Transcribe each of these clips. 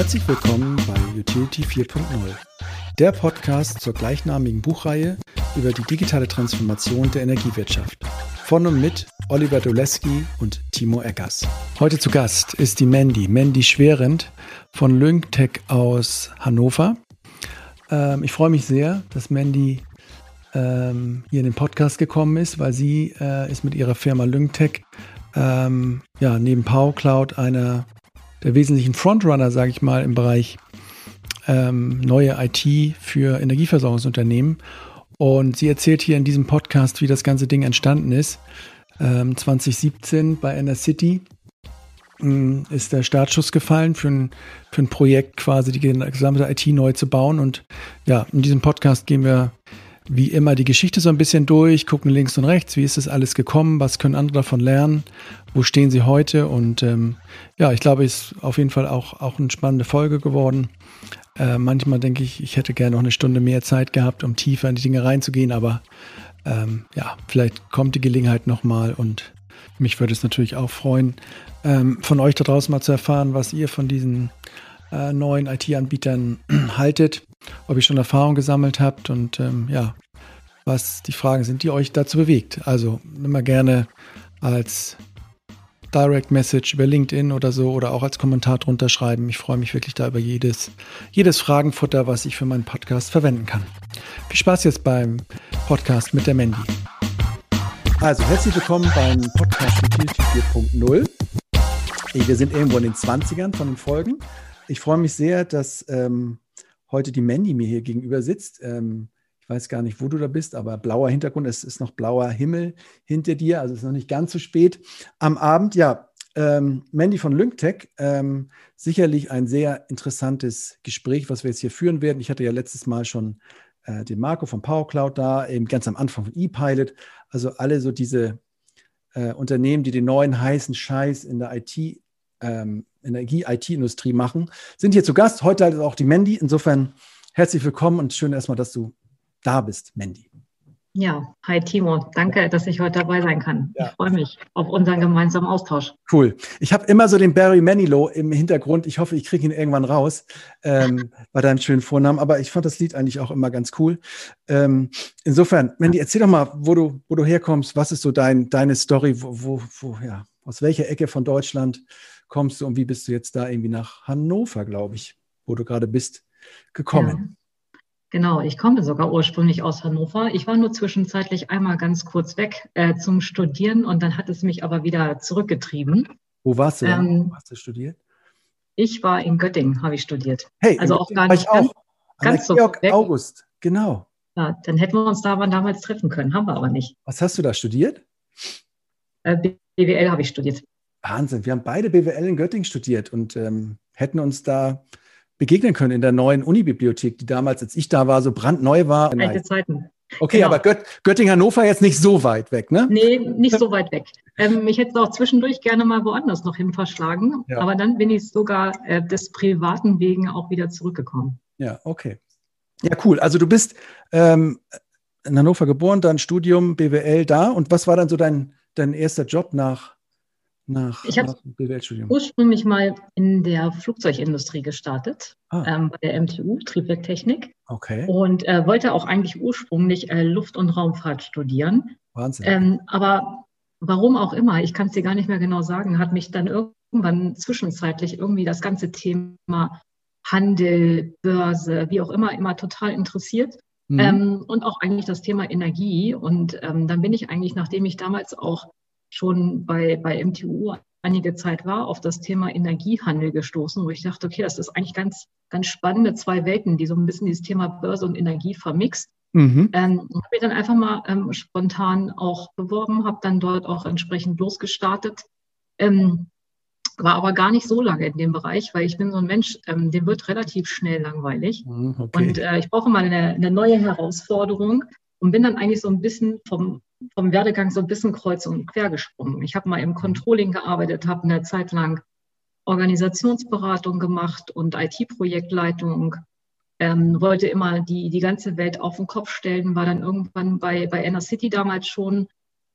Herzlich willkommen bei Utility 4.0, der Podcast zur gleichnamigen Buchreihe über die digitale Transformation der Energiewirtschaft. Von und mit Oliver Doleski und Timo Eggers. Heute zu Gast ist die Mandy, Mandy Schwerend von Lyngtech aus Hannover. Ähm, ich freue mich sehr, dass Mandy ähm, hier in den Podcast gekommen ist, weil sie äh, ist mit ihrer Firma Lyngtech ähm, ja, neben PowerCloud einer der wesentlichen Frontrunner, sage ich mal, im Bereich ähm, neue IT für Energieversorgungsunternehmen. Und sie erzählt hier in diesem Podcast, wie das ganze Ding entstanden ist. Ähm, 2017 bei Inner City ähm, ist der Startschuss gefallen für ein, für ein Projekt, quasi die gesamte IT neu zu bauen. Und ja, in diesem Podcast gehen wir wie immer die Geschichte so ein bisschen durch, gucken links und rechts, wie ist das alles gekommen, was können andere davon lernen, wo stehen sie heute und ähm, ja, ich glaube, es ist auf jeden Fall auch, auch eine spannende Folge geworden. Äh, manchmal denke ich, ich hätte gerne noch eine Stunde mehr Zeit gehabt, um tiefer in die Dinge reinzugehen, aber ähm, ja, vielleicht kommt die Gelegenheit nochmal und mich würde es natürlich auch freuen, ähm, von euch da draußen mal zu erfahren, was ihr von diesen äh, neuen IT-Anbietern haltet, ob ihr schon Erfahrung gesammelt habt und ähm, ja, was die Fragen sind, die euch dazu bewegt. Also immer gerne als Direct Message über LinkedIn oder so oder auch als Kommentar drunter schreiben. Ich freue mich wirklich da über jedes, jedes Fragenfutter, was ich für meinen Podcast verwenden kann. Viel Spaß jetzt beim Podcast mit der Mandy. Also herzlich willkommen beim Podcast Utility 4.0. Wir sind irgendwo in den 20ern von den Folgen ich freue mich sehr, dass ähm, heute die Mandy mir hier gegenüber sitzt. Ähm, ich weiß gar nicht, wo du da bist, aber blauer Hintergrund, es ist noch blauer Himmel hinter dir, also es ist noch nicht ganz so spät am Abend. Ja, ähm, Mandy von Lyngtech, ähm, sicherlich ein sehr interessantes Gespräch, was wir jetzt hier führen werden. Ich hatte ja letztes Mal schon äh, den Marco von PowerCloud da, eben ganz am Anfang von ePilot. Also alle so diese äh, Unternehmen, die den neuen heißen Scheiß in der IT ähm, Energie-IT-Industrie machen, sind hier zu Gast. Heute halt auch die Mandy. Insofern herzlich willkommen und schön erstmal, dass du da bist, Mandy. Ja, hi Timo. Danke, dass ich heute dabei sein kann. Ja. Ich freue mich auf unseren gemeinsamen Austausch. Cool. Ich habe immer so den Barry Manilow im Hintergrund. Ich hoffe, ich kriege ihn irgendwann raus ähm, bei deinem schönen Vornamen. Aber ich fand das Lied eigentlich auch immer ganz cool. Ähm, insofern, Mandy, erzähl doch mal, wo du, wo du herkommst. Was ist so dein, deine Story? Wo, wo, wo, ja, aus welcher Ecke von Deutschland kommst du und wie bist du jetzt da irgendwie nach Hannover, glaube ich, wo du gerade bist, gekommen? Ja. Genau, ich komme sogar ursprünglich aus Hannover. Ich war nur zwischenzeitlich einmal ganz kurz weg äh, zum Studieren und dann hat es mich aber wieder zurückgetrieben. Wo warst du denn? Ähm, Wo hast du studiert? Ich war in Göttingen, habe ich studiert. Hey, also auch gar nicht ganz, ganz so Georg weg. August, genau. Ja, dann hätten wir uns da aber damals treffen können, haben wir aber nicht. Was hast du da studiert? Äh, BWL habe ich studiert. Wahnsinn. Wir haben beide BWL in Göttingen studiert und ähm, hätten uns da begegnen können in der neuen Unibibliothek, die damals, als ich da war, so brandneu war. Alte Zeiten. Okay, genau. aber Gött Göttingen-Hannover jetzt nicht so weit weg, ne? Nee, nicht so weit weg. Ähm, ich hätte auch zwischendurch gerne mal woanders noch hin verschlagen, ja. aber dann bin ich sogar äh, des privaten Wegen auch wieder zurückgekommen. Ja, okay. Ja, cool. Also du bist ähm, in Hannover geboren, dann Studium BWL da. Und was war dann so dein, dein erster Job nach, nach, ich habe ursprünglich mal in der Flugzeugindustrie gestartet, ah. ähm, bei der MTU, Triebwerktechnik. Okay. Und äh, wollte auch eigentlich ursprünglich äh, Luft- und Raumfahrt studieren. Wahnsinn. Ähm, aber warum auch immer, ich kann es dir gar nicht mehr genau sagen, hat mich dann irgendwann zwischenzeitlich irgendwie das ganze Thema Handel, Börse, wie auch immer, immer total interessiert. Mhm. Ähm, und auch eigentlich das Thema Energie. Und ähm, dann bin ich eigentlich, nachdem ich damals auch schon bei, bei MTU einige Zeit war, auf das Thema Energiehandel gestoßen, wo ich dachte, okay, das ist eigentlich ganz, ganz spannende zwei Welten, die so ein bisschen dieses Thema Börse und Energie vermixt. Mhm. Ähm, habe mich dann einfach mal ähm, spontan auch beworben, habe dann dort auch entsprechend losgestartet. Ähm, war aber gar nicht so lange in dem Bereich, weil ich bin so ein Mensch, ähm, dem wird relativ schnell langweilig. Mhm, okay. Und äh, ich brauche mal eine, eine neue Herausforderung und bin dann eigentlich so ein bisschen vom vom Werdegang so ein bisschen kreuz und quer gesprungen. Ich habe mal im Controlling gearbeitet, habe eine Zeit lang Organisationsberatung gemacht und IT-Projektleitung. Ähm, wollte immer die, die ganze Welt auf den Kopf stellen, war dann irgendwann bei, bei Inner City damals schon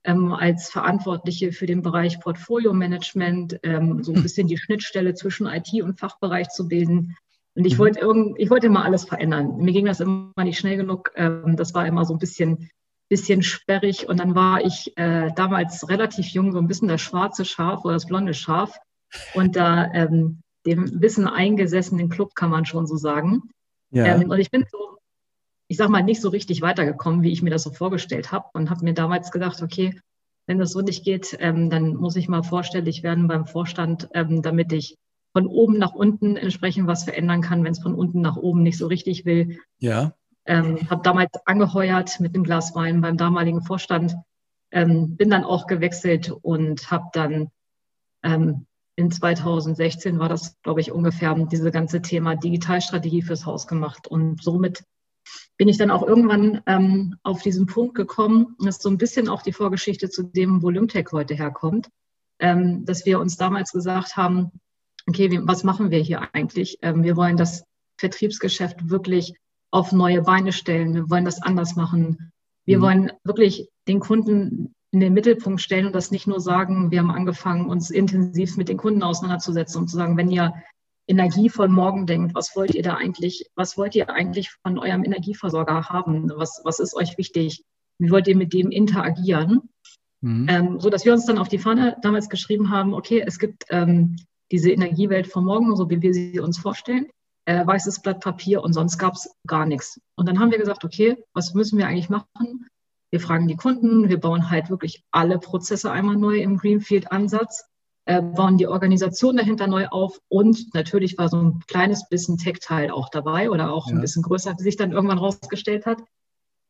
ähm, als Verantwortliche für den Bereich Portfolio-Management, ähm, so ein hm. bisschen die Schnittstelle zwischen IT und Fachbereich zu bilden. Und ich mhm. wollte irgend, ich wollte immer alles verändern. Mir ging das immer nicht schnell genug. Ähm, das war immer so ein bisschen, bisschen sperrig. Und dann war ich äh, damals relativ jung, so ein bisschen das schwarze Schaf oder das blonde Schaf. Und da ähm, dem Wissen eingesessenen Club, kann man schon so sagen. Ja. Ähm, und ich bin so, ich sag mal, nicht so richtig weitergekommen, wie ich mir das so vorgestellt habe. Und habe mir damals gedacht, okay, wenn das so nicht geht, ähm, dann muss ich mal vorstellig werden beim Vorstand, ähm, damit ich von oben nach unten entsprechend was verändern kann, wenn es von unten nach oben nicht so richtig will. Ja. Ähm, habe damals angeheuert mit einem Glas Wein beim damaligen Vorstand, ähm, bin dann auch gewechselt und habe dann ähm, in 2016 war das, glaube ich, ungefähr diese ganze Thema Digitalstrategie fürs Haus gemacht. Und somit bin ich dann auch irgendwann ähm, auf diesen Punkt gekommen. Das ist so ein bisschen auch die Vorgeschichte zu dem, wo Lymtech heute herkommt, ähm, dass wir uns damals gesagt haben, okay, was machen wir hier eigentlich? Ähm, wir wollen das Vertriebsgeschäft wirklich auf neue Beine stellen. Wir wollen das anders machen. Wir mhm. wollen wirklich den Kunden in den Mittelpunkt stellen und das nicht nur sagen, wir haben angefangen, uns intensiv mit den Kunden auseinanderzusetzen und zu sagen, wenn ihr Energie von morgen denkt, was wollt ihr da eigentlich, was wollt ihr eigentlich von eurem Energieversorger haben? Was, was ist euch wichtig? Wie wollt ihr mit dem interagieren? Mhm. Ähm, so dass wir uns dann auf die Fahne damals geschrieben haben, okay, es gibt ähm, diese Energiewelt von morgen, so wie wir sie uns vorstellen, äh, weißes Blatt Papier und sonst gab es gar nichts. Und dann haben wir gesagt, okay, was müssen wir eigentlich machen? Wir fragen die Kunden, wir bauen halt wirklich alle Prozesse einmal neu im Greenfield-Ansatz, äh, bauen die Organisation dahinter neu auf und natürlich war so ein kleines bisschen Tech-Teil auch dabei oder auch ja. ein bisschen größer, wie sich dann irgendwann rausgestellt hat,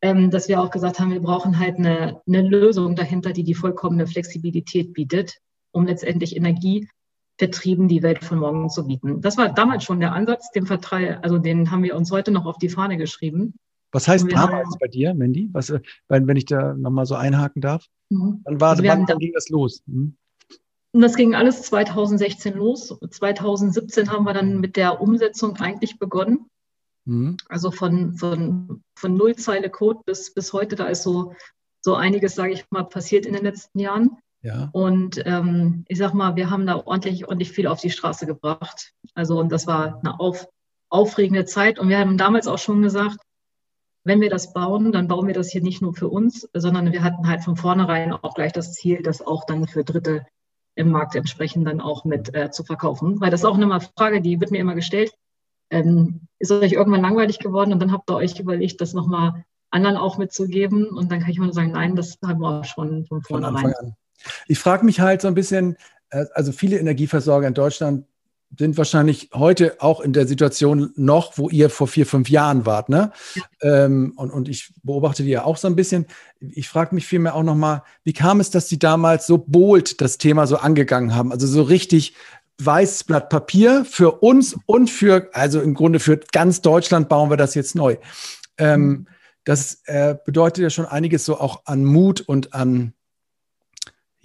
ähm, dass wir auch gesagt haben, wir brauchen halt eine, eine Lösung dahinter, die die vollkommene Flexibilität bietet, um letztendlich Energie Vertrieben die Welt von morgen zu bieten. Das war damals schon der Ansatz, den Vertrei also den haben wir uns heute noch auf die Fahne geschrieben. Was heißt damals haben, bei dir, Mandy? Was, äh, wenn, wenn ich da nochmal so einhaken darf? Mhm. Dann, war, also wann, dann ging das los? Mhm. Das ging alles 2016 los. 2017 haben wir dann mit der Umsetzung eigentlich begonnen. Mhm. Also von, von, von Nullzeile Code bis, bis heute, da ist so, so einiges, sage ich mal, passiert in den letzten Jahren. Ja. Und ähm, ich sag mal, wir haben da ordentlich, ordentlich viel auf die Straße gebracht. Also, und das war eine auf, aufregende Zeit. Und wir haben damals auch schon gesagt, wenn wir das bauen, dann bauen wir das hier nicht nur für uns, sondern wir hatten halt von vornherein auch gleich das Ziel, das auch dann für Dritte im Markt entsprechend dann auch mit äh, zu verkaufen. Weil das ist auch eine Frage, die wird mir immer gestellt. Ähm, ist euch irgendwann langweilig geworden und dann habt ihr euch überlegt, das nochmal anderen auch mitzugeben. Und dann kann ich mal sagen, nein, das haben wir auch schon von vornherein. Von ich frage mich halt so ein bisschen, äh, also viele Energieversorger in Deutschland sind wahrscheinlich heute auch in der Situation noch, wo ihr vor vier, fünf Jahren wart. Ne? Ähm, und, und ich beobachte die ja auch so ein bisschen. Ich frage mich vielmehr auch nochmal, wie kam es, dass die damals so bold das Thema so angegangen haben? Also so richtig weißes Blatt Papier für uns und für, also im Grunde für ganz Deutschland bauen wir das jetzt neu. Ähm, mhm. das äh, bedeutet ja schon einiges so auch an Mut und an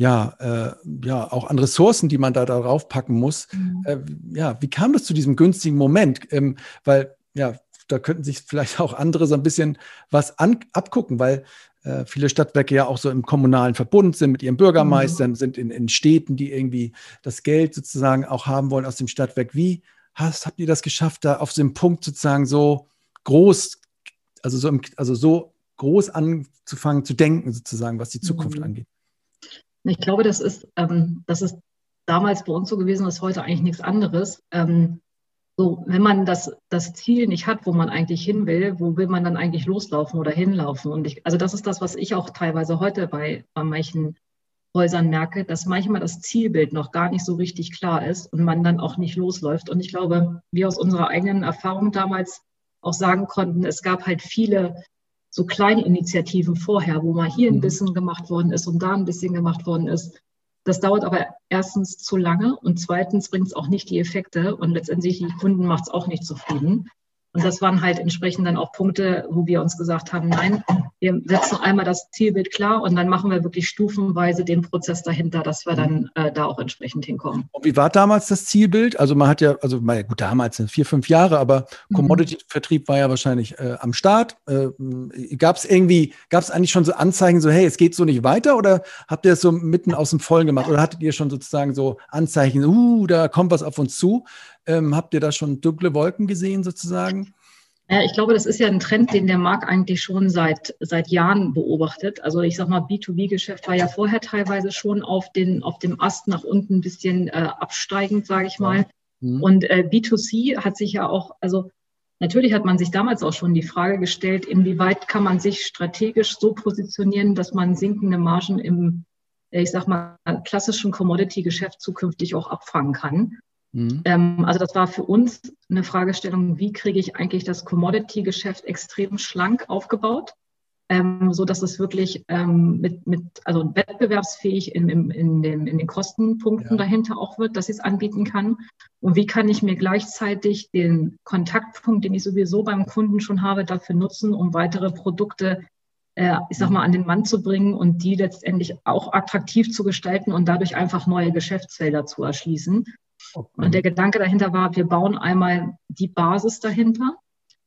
ja, äh, ja, auch an Ressourcen, die man da darauf packen muss. Mhm. Äh, ja, wie kam das zu diesem günstigen Moment? Ähm, weil, ja, da könnten sich vielleicht auch andere so ein bisschen was an, abgucken, weil äh, viele Stadtwerke ja auch so im kommunalen Verbund sind mit ihren Bürgermeistern, mhm. sind in, in Städten, die irgendwie das Geld sozusagen auch haben wollen aus dem Stadtwerk. Wie hast, habt ihr das geschafft, da auf so einem Punkt sozusagen so groß, also so, im, also so groß anzufangen zu denken, sozusagen, was die Zukunft mhm. angeht? Ich glaube, das ist, ähm, das ist damals bei uns so gewesen, das ist heute eigentlich nichts anderes. Ähm, so, wenn man das, das Ziel nicht hat, wo man eigentlich hin will, wo will man dann eigentlich loslaufen oder hinlaufen? Und ich, also das ist das, was ich auch teilweise heute bei, bei manchen Häusern merke, dass manchmal das Zielbild noch gar nicht so richtig klar ist und man dann auch nicht losläuft. Und ich glaube, wir aus unserer eigenen Erfahrung damals auch sagen konnten, es gab halt viele so kleine Initiativen vorher, wo mal hier ein mhm. bisschen gemacht worden ist und da ein bisschen gemacht worden ist. Das dauert aber erstens zu lange und zweitens bringt es auch nicht die Effekte und letztendlich die Kunden macht es auch nicht zufrieden. Und das waren halt entsprechend dann auch Punkte, wo wir uns gesagt haben, nein, wir setzen einmal das Zielbild klar und dann machen wir wirklich stufenweise den Prozess dahinter, dass wir dann äh, da auch entsprechend hinkommen. Und wie war damals das Zielbild? Also man hat ja, also gut, damals sind vier, fünf Jahre, aber mhm. Commodity-Vertrieb war ja wahrscheinlich äh, am Start. Äh, gab es irgendwie, gab es eigentlich schon so Anzeichen, so hey, es geht so nicht weiter oder habt ihr es so mitten aus dem Vollen gemacht oder hattet ihr schon sozusagen so Anzeichen, uh, da kommt was auf uns zu? Ähm, habt ihr da schon dunkle Wolken gesehen sozusagen? Ja, ich glaube, das ist ja ein Trend, den der Markt eigentlich schon seit, seit Jahren beobachtet. Also ich sag mal, B2B-Geschäft war ja vorher teilweise schon auf, den, auf dem Ast nach unten ein bisschen äh, absteigend, sage ich mal. Mhm. Und äh, B2C hat sich ja auch, also natürlich hat man sich damals auch schon die Frage gestellt, inwieweit kann man sich strategisch so positionieren, dass man sinkende Margen im, ich sag mal, klassischen Commodity-Geschäft zukünftig auch abfangen kann. Mhm. Ähm, also das war für uns eine Fragestellung, wie kriege ich eigentlich das Commodity-Geschäft extrem schlank aufgebaut, ähm, so dass es wirklich ähm, mit, mit, also wettbewerbsfähig in, in, in, den, in den Kostenpunkten ja. dahinter auch wird, dass ich es anbieten kann. Und wie kann ich mir gleichzeitig den Kontaktpunkt, den ich sowieso beim Kunden schon habe, dafür nutzen, um weitere Produkte äh, ich sag mal, an den Mann zu bringen und die letztendlich auch attraktiv zu gestalten und dadurch einfach neue Geschäftsfelder zu erschließen. Und der Gedanke dahinter war, wir bauen einmal die Basis dahinter,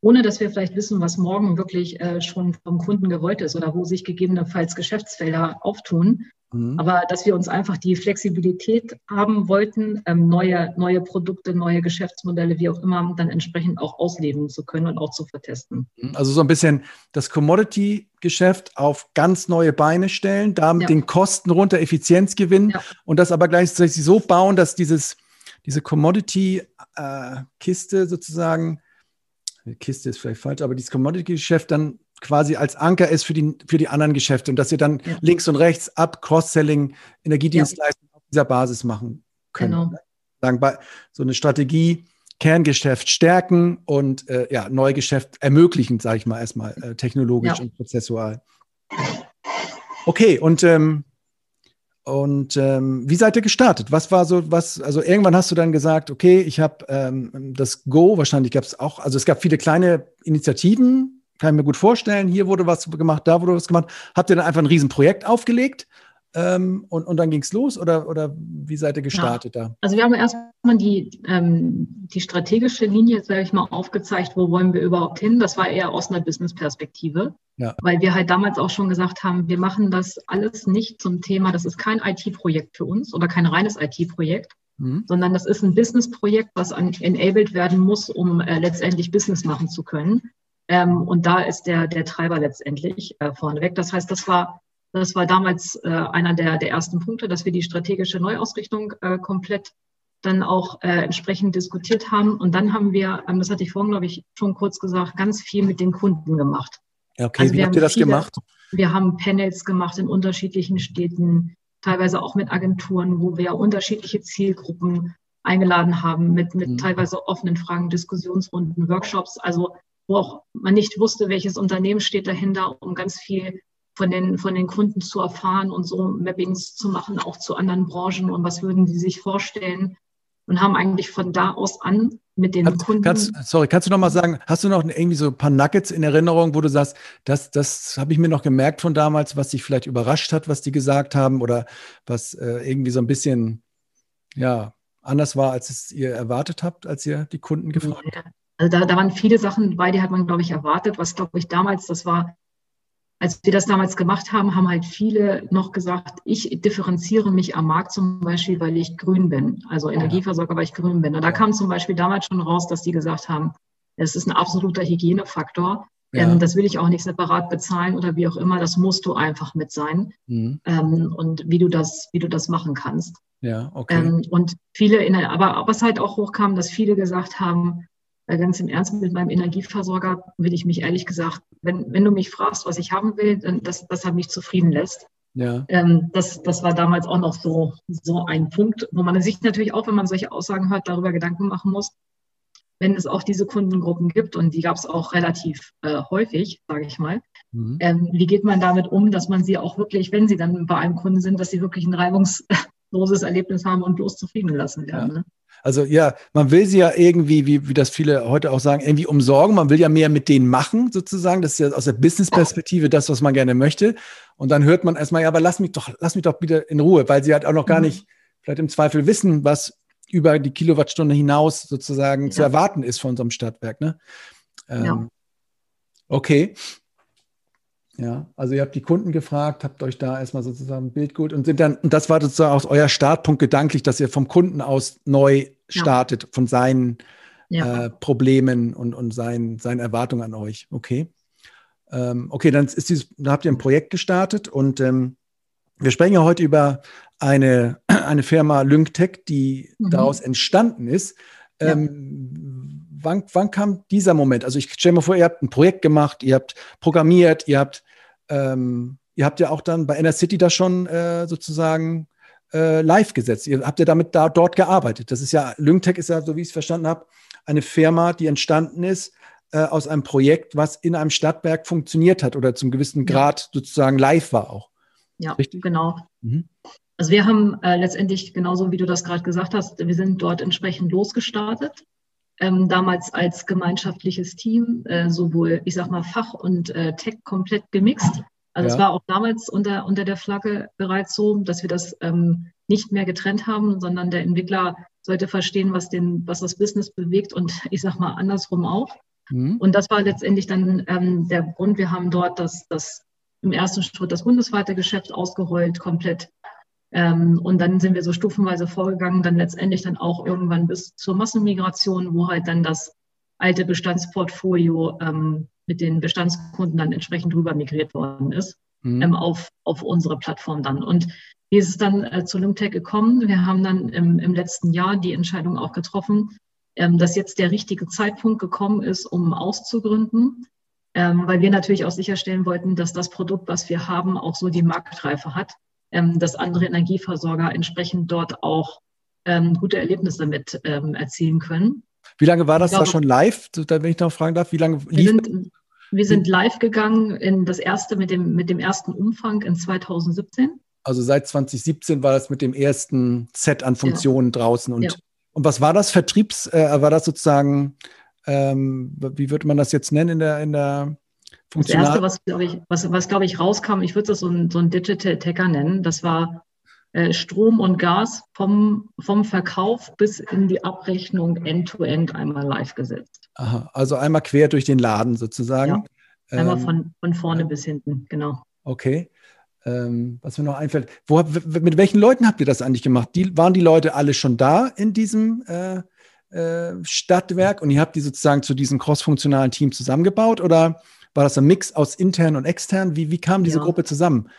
ohne dass wir vielleicht wissen, was morgen wirklich äh, schon vom Kunden gewollt ist oder wo sich gegebenenfalls Geschäftsfelder auftun. Mhm. Aber dass wir uns einfach die Flexibilität haben wollten, ähm, neue, neue Produkte, neue Geschäftsmodelle, wie auch immer, dann entsprechend auch ausleben zu können und auch zu vertesten. Mhm. Also so ein bisschen das Commodity-Geschäft auf ganz neue Beine stellen, damit ja. den Kosten runter, Effizienz gewinnen ja. und das aber gleichzeitig so bauen, dass dieses diese Commodity-Kiste äh, sozusagen, Kiste ist vielleicht falsch, aber dieses Commodity-Geschäft dann quasi als Anker ist für die, für die anderen Geschäfte und dass ihr dann ja. links und rechts ab Cross-Selling, Energiedienstleistungen ja. auf dieser Basis machen können. Genau. Sagen, so eine Strategie, Kerngeschäft stärken und äh, ja, Neugeschäft ermöglichen, sage ich mal erstmal, äh, technologisch ja. und prozessual. Okay, und ähm, und ähm, wie seid ihr gestartet? Was war so, was, also irgendwann hast du dann gesagt, okay, ich habe ähm, das Go, wahrscheinlich gab es auch, also es gab viele kleine Initiativen, kann ich mir gut vorstellen, hier wurde was gemacht, da wurde was gemacht. Habt ihr dann einfach ein Riesenprojekt aufgelegt ähm, und, und dann ging es los oder, oder wie seid ihr gestartet ja. da? Also wir haben erstmal die, ähm, die strategische Linie, sage ich mal, aufgezeigt, wo wollen wir überhaupt hin. Das war eher aus einer Business-Perspektive. Ja. Weil wir halt damals auch schon gesagt haben, wir machen das alles nicht zum Thema, das ist kein IT-Projekt für uns oder kein reines IT-Projekt, mhm. sondern das ist ein Business-Projekt, was enabled werden muss, um äh, letztendlich Business machen zu können. Ähm, und da ist der, der Treiber letztendlich äh, vorneweg. Das heißt, das war das war damals äh, einer der, der ersten Punkte, dass wir die strategische Neuausrichtung äh, komplett dann auch äh, entsprechend diskutiert haben. Und dann haben wir, ähm, das hatte ich vorhin, glaube ich, schon kurz gesagt, ganz viel mit den Kunden gemacht. Ja, okay, also wie habt ihr das viele, gemacht? Wir haben Panels gemacht in unterschiedlichen Städten, teilweise auch mit Agenturen, wo wir unterschiedliche Zielgruppen eingeladen haben, mit, mit mhm. teilweise offenen Fragen, Diskussionsrunden, Workshops, also wo auch man nicht wusste, welches Unternehmen steht dahinter, um ganz viel von den, von den Kunden zu erfahren und so Mappings zu machen, auch zu anderen Branchen und was würden die sich vorstellen und haben eigentlich von da aus an mit den kannst, Kunden. Kannst, sorry, kannst du noch mal sagen, hast du noch irgendwie so ein paar Nuggets in Erinnerung, wo du sagst, das, das habe ich mir noch gemerkt von damals, was dich vielleicht überrascht hat, was die gesagt haben oder was äh, irgendwie so ein bisschen, ja, anders war, als es ihr erwartet habt, als ihr die Kunden gefragt habt? Also da, da waren viele Sachen dabei, die hat man, glaube ich, erwartet, was, glaube ich, damals, das war als wir das damals gemacht haben, haben halt viele noch gesagt, ich differenziere mich am Markt zum Beispiel, weil ich grün bin, also Energieversorger, weil ich grün bin. Und da kam zum Beispiel damals schon raus, dass die gesagt haben, es ist ein absoluter Hygienefaktor. Ja. Ähm, das will ich auch nicht separat bezahlen oder wie auch immer. Das musst du einfach mit sein. Mhm. Ähm, und wie du das, wie du das machen kannst. Ja, okay. Ähm, und viele, in der, aber was halt auch hochkam, dass viele gesagt haben, äh, ganz im Ernst mit meinem Energieversorger will ich mich ehrlich gesagt, wenn, wenn du mich fragst, was ich haben will, dann das, das hat mich zufrieden lässt. Ja. Ähm, das, das war damals auch noch so, so ein Punkt, wo man sich natürlich auch, wenn man solche Aussagen hört, darüber Gedanken machen muss, wenn es auch diese Kundengruppen gibt, und die gab es auch relativ äh, häufig, sage ich mal, mhm. ähm, wie geht man damit um, dass man sie auch wirklich, wenn sie dann bei einem Kunden sind, dass sie wirklich ein reibungsloses Erlebnis haben und bloß zufrieden lassen werden. Ja. Ne? Also ja, man will sie ja irgendwie, wie, wie das viele heute auch sagen, irgendwie umsorgen. Man will ja mehr mit denen machen, sozusagen. Das ist ja aus der Business-Perspektive das, was man gerne möchte. Und dann hört man erstmal, ja, aber lass mich doch, lass mich doch bitte in Ruhe, weil sie halt auch noch gar mhm. nicht vielleicht im Zweifel wissen, was über die Kilowattstunde hinaus sozusagen ja. zu erwarten ist von unserem Stadtwerk. Ne? Ähm, ja. Okay. Ja, also ihr habt die Kunden gefragt, habt euch da erstmal sozusagen ein Bild geholt und sind dann, und das war sozusagen auch euer Startpunkt gedanklich, dass ihr vom Kunden aus neu startet, ja. von seinen ja. äh, Problemen und, und seinen, seinen Erwartungen an euch. Okay. Ähm, okay, dann ist dieses, da habt ihr ein Projekt gestartet und ähm, wir sprechen ja heute über eine, eine Firma LyncTech, die mhm. daraus entstanden ist. Ähm, wann, wann kam dieser Moment? Also ich stelle mir vor, ihr habt ein Projekt gemacht, ihr habt programmiert, ihr habt, ähm, ihr habt ja auch dann bei Inner City das schon äh, sozusagen äh, live gesetzt. Ihr habt ja damit da dort gearbeitet. Das ist ja, Lyngtech ist ja, so wie ich es verstanden habe, eine Firma, die entstanden ist äh, aus einem Projekt, was in einem Stadtwerk funktioniert hat oder zum gewissen Grad sozusagen live war auch. Ja, Richtig? genau. Mhm. Also wir haben äh, letztendlich genauso, wie du das gerade gesagt hast, wir sind dort entsprechend losgestartet ähm, damals als gemeinschaftliches Team, äh, sowohl, ich sag mal, Fach und äh, Tech komplett gemixt. Also ja. es war auch damals unter, unter der Flagge bereits so, dass wir das ähm, nicht mehr getrennt haben, sondern der Entwickler sollte verstehen, was, den, was das Business bewegt und ich sag mal andersrum auch. Mhm. Und das war letztendlich dann ähm, der Grund. Wir haben dort das, das im ersten Schritt das bundesweite Geschäft ausgerollt, komplett ähm, und dann sind wir so stufenweise vorgegangen, dann letztendlich dann auch irgendwann bis zur Massenmigration, wo halt dann das alte Bestandsportfolio ähm, mit den Bestandskunden dann entsprechend rüber migriert worden ist mhm. ähm, auf, auf unsere Plattform dann. Und wie ist es dann äh, zu Lymtech gekommen? Wir haben dann im, im letzten Jahr die Entscheidung auch getroffen, ähm, dass jetzt der richtige Zeitpunkt gekommen ist, um auszugründen, ähm, weil wir natürlich auch sicherstellen wollten, dass das Produkt, was wir haben, auch so die Marktreife hat dass andere Energieversorger entsprechend dort auch ähm, gute Erlebnisse mit ähm, erzielen können. Wie lange war das glaube, da schon live, wenn ich noch fragen darf? Wie lange lief wir sind, wir sind live gegangen in das erste mit dem, mit dem ersten Umfang in 2017. Also seit 2017 war das mit dem ersten Set an Funktionen ja. draußen. Und, ja. und was war das? Vertriebs, äh, war das sozusagen, ähm, wie würde man das jetzt nennen in der, in der das erste, was glaube ich, was, was, glaub ich rauskam, ich würde das so ein, so ein Digital Tacker nennen, das war äh, Strom und Gas vom, vom Verkauf bis in die Abrechnung end-to-end -end einmal live gesetzt. Aha, also einmal quer durch den Laden sozusagen. Ja, einmal ähm, von, von vorne ja. bis hinten, genau. Okay. Ähm, was mir noch einfällt, wo, mit welchen Leuten habt ihr das eigentlich gemacht? Die, waren die Leute alle schon da in diesem äh, äh, Stadtwerk und ihr habt die sozusagen zu diesem crossfunktionalen Team zusammengebaut oder war das ein Mix aus intern und extern? Wie, wie kam diese ja. Gruppe zusammen?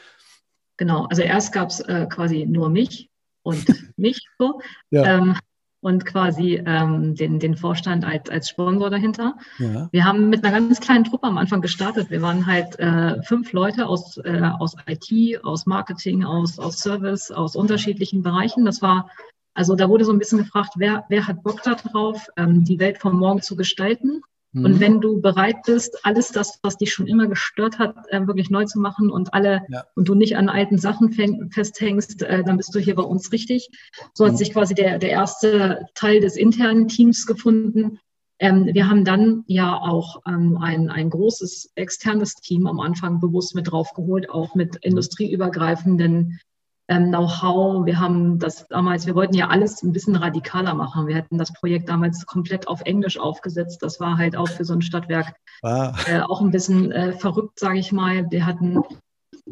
Genau, also erst gab es äh, quasi nur mich und mich so. Ja. Ähm, und quasi ähm, den, den Vorstand als, als Sponsor dahinter. Ja. Wir haben mit einer ganz kleinen Truppe am Anfang gestartet. Wir waren halt äh, fünf Leute aus, äh, aus IT, aus Marketing, aus, aus Service, aus unterschiedlichen Bereichen. Das war, also da wurde so ein bisschen gefragt, wer, wer hat Bock darauf, ähm, die Welt von morgen zu gestalten und mhm. wenn du bereit bist, alles das, was dich schon immer gestört hat, äh, wirklich neu zu machen und alle ja. und du nicht an alten Sachen fäng, festhängst, äh, dann bist du hier bei uns richtig. So hat mhm. sich quasi der, der erste Teil des internen Teams gefunden. Ähm, wir haben dann ja auch ähm, ein, ein großes externes Team am Anfang bewusst mit draufgeholt, auch mit industrieübergreifenden ähm, Know-how. Wir haben das damals, wir wollten ja alles ein bisschen radikaler machen. Wir hätten das Projekt damals komplett auf Englisch aufgesetzt. Das war halt auch für so ein Stadtwerk wow. äh, auch ein bisschen äh, verrückt, sage ich mal. Wir hatten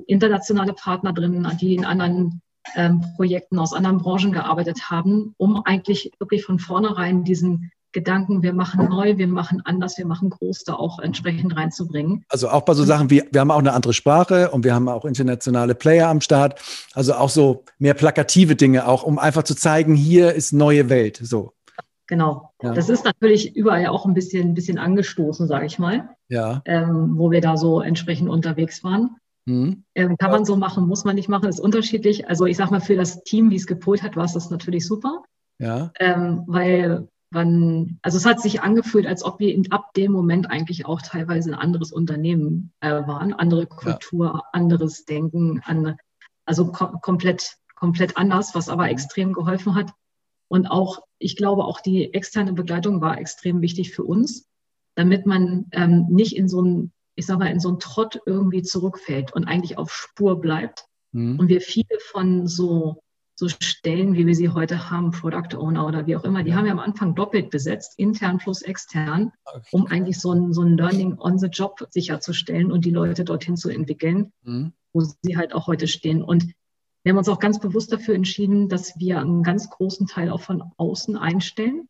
internationale Partner drin, die in anderen ähm, Projekten aus anderen Branchen gearbeitet haben, um eigentlich wirklich von vornherein diesen Gedanken, wir machen neu, wir machen anders, wir machen groß, da auch entsprechend reinzubringen. Also auch bei so Sachen wie, wir haben auch eine andere Sprache und wir haben auch internationale Player am Start. Also auch so mehr plakative Dinge, auch um einfach zu zeigen, hier ist neue Welt. So. Genau. Ja. Das ist natürlich überall auch ein bisschen, ein bisschen angestoßen, sage ich mal. Ja. Ähm, wo wir da so entsprechend unterwegs waren. Mhm. Ähm, kann man so machen, muss man nicht machen, ist unterschiedlich. Also ich sage mal, für das Team, wie es gepolt hat, war es das natürlich super. Ja. Ähm, weil wann, also es hat sich angefühlt, als ob wir ab dem Moment eigentlich auch teilweise ein anderes Unternehmen äh, waren, andere Kultur, ja. anderes Denken, andere, also kom komplett, komplett anders, was aber extrem geholfen hat. Und auch, ich glaube, auch die externe Begleitung war extrem wichtig für uns, damit man ähm, nicht in so ein, ich sag mal, in so einen Trott irgendwie zurückfällt und eigentlich auf Spur bleibt. Mhm. Und wir viele von so, so Stellen, wie wir sie heute haben, Product Owner oder wie auch immer, die haben wir am Anfang doppelt besetzt, intern plus extern, okay. um eigentlich so ein, so ein Learning on the Job sicherzustellen und die Leute dorthin zu entwickeln, mhm. wo sie halt auch heute stehen. Und wir haben uns auch ganz bewusst dafür entschieden, dass wir einen ganz großen Teil auch von außen einstellen.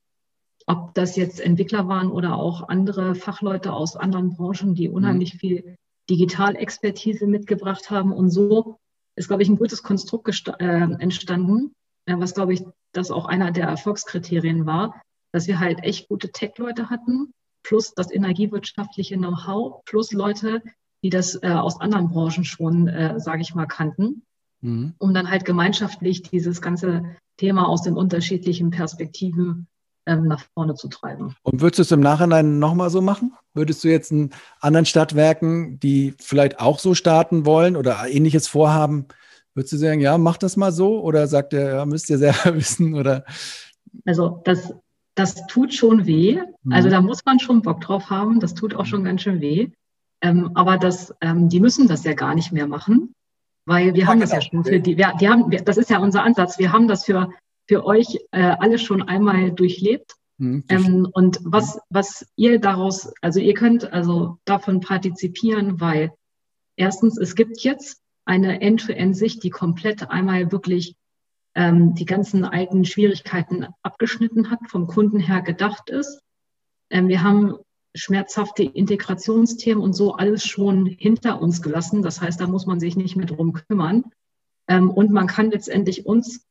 Ob das jetzt Entwickler waren oder auch andere Fachleute aus anderen Branchen, die unheimlich mhm. viel Digitalexpertise mitgebracht haben. Und so ist, glaube ich, ein gutes Konstrukt äh, entstanden, äh, was, glaube ich, das auch einer der Erfolgskriterien war, dass wir halt echt gute Tech-Leute hatten, plus das energiewirtschaftliche Know-how, plus Leute, die das äh, aus anderen Branchen schon, äh, sage ich mal, kannten mhm. um dann halt gemeinschaftlich dieses ganze Thema aus den unterschiedlichen Perspektiven ähm, nach vorne zu treiben. Und würdest du es im Nachhinein nochmal so machen? Würdest du jetzt in anderen Stadtwerken, die vielleicht auch so starten wollen oder ähnliches vorhaben, würdest du sagen, ja, mach das mal so? Oder sagt er, ja, müsst ihr selber wissen? Oder? Also das, das tut schon weh. Mhm. Also da muss man schon Bock drauf haben. Das tut auch schon ganz schön weh. Ähm, aber das, ähm, die müssen das ja gar nicht mehr machen. Weil wir haben das ja schon für die, wir, die haben, wir, das ist ja unser Ansatz. Wir haben das für, für euch äh, alle schon einmal durchlebt. Mhm, ähm, und was, was ihr daraus, also ihr könnt also davon partizipieren, weil erstens, es gibt jetzt eine End-to-End-Sicht, die komplett einmal wirklich ähm, die ganzen alten Schwierigkeiten abgeschnitten hat, vom Kunden her gedacht ist. Ähm, wir haben schmerzhafte Integrationsthemen und so alles schon hinter uns gelassen. Das heißt, da muss man sich nicht mehr drum kümmern. Ähm, und man kann letztendlich uns,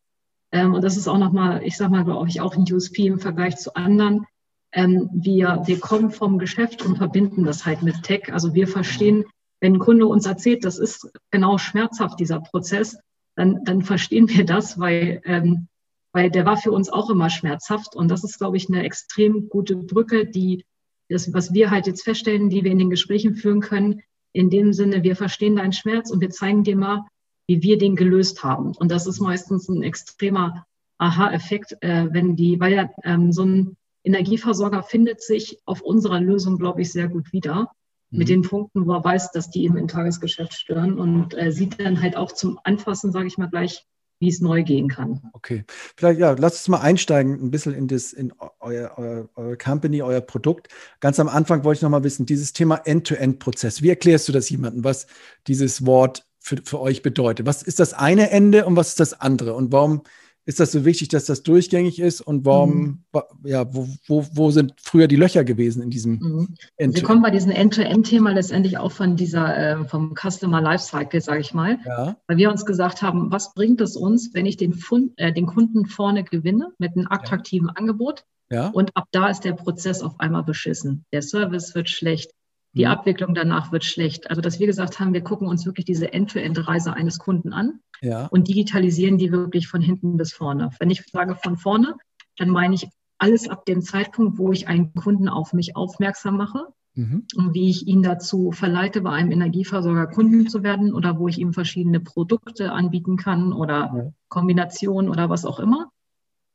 und das ist auch nochmal, ich sage mal, glaube ich, auch ein USP im Vergleich zu anderen, ähm, wir, wir kommen vom Geschäft und verbinden das halt mit Tech. Also wir verstehen, wenn ein Kunde uns erzählt, das ist genau schmerzhaft, dieser Prozess, dann, dann verstehen wir das, weil, ähm, weil der war für uns auch immer schmerzhaft. Und das ist, glaube ich, eine extrem gute Brücke, die das, was wir halt jetzt feststellen, die wir in den Gesprächen führen können, in dem Sinne, wir verstehen deinen Schmerz und wir zeigen dir mal, wie wir den gelöst haben. Und das ist meistens ein extremer Aha-Effekt, äh, wenn die, weil ja ähm, so ein Energieversorger findet sich auf unserer Lösung, glaube ich, sehr gut wieder. Mhm. Mit den Punkten, wo er weiß, dass die eben im Tagesgeschäft stören und äh, sieht dann halt auch zum Anfassen, sage ich mal gleich, wie es neu gehen kann. Okay, vielleicht ja, lass uns mal einsteigen ein bisschen in das, in euer, euer, euer Company, euer Produkt. Ganz am Anfang wollte ich noch mal wissen, dieses Thema End-to-End-Prozess. Wie erklärst du das jemandem, was dieses Wort für, für euch bedeutet? Was ist das eine Ende und was ist das andere? Und warum ist das so wichtig, dass das durchgängig ist und warum, mhm. ja, wo, wo, wo sind früher die Löcher gewesen in diesem mhm. End Wir kommen bei diesem End-to-End-Thema letztendlich auch von dieser, äh, vom Customer Lifecycle, sage ich mal. Ja. Weil wir uns gesagt haben, was bringt es uns, wenn ich den, Fund, äh, den Kunden vorne gewinne mit einem attraktiven ja. Angebot? Ja. Und ab da ist der Prozess auf einmal beschissen. Der Service wird schlecht. Die mhm. Abwicklung danach wird schlecht. Also, dass wir gesagt haben, wir gucken uns wirklich diese End-to-End-Reise eines Kunden an ja. und digitalisieren die wirklich von hinten bis vorne. Wenn ich sage von vorne, dann meine ich alles ab dem Zeitpunkt, wo ich einen Kunden auf mich aufmerksam mache mhm. und wie ich ihn dazu verleite, bei einem Energieversorger Kunden zu werden oder wo ich ihm verschiedene Produkte anbieten kann oder ja. Kombinationen oder was auch immer.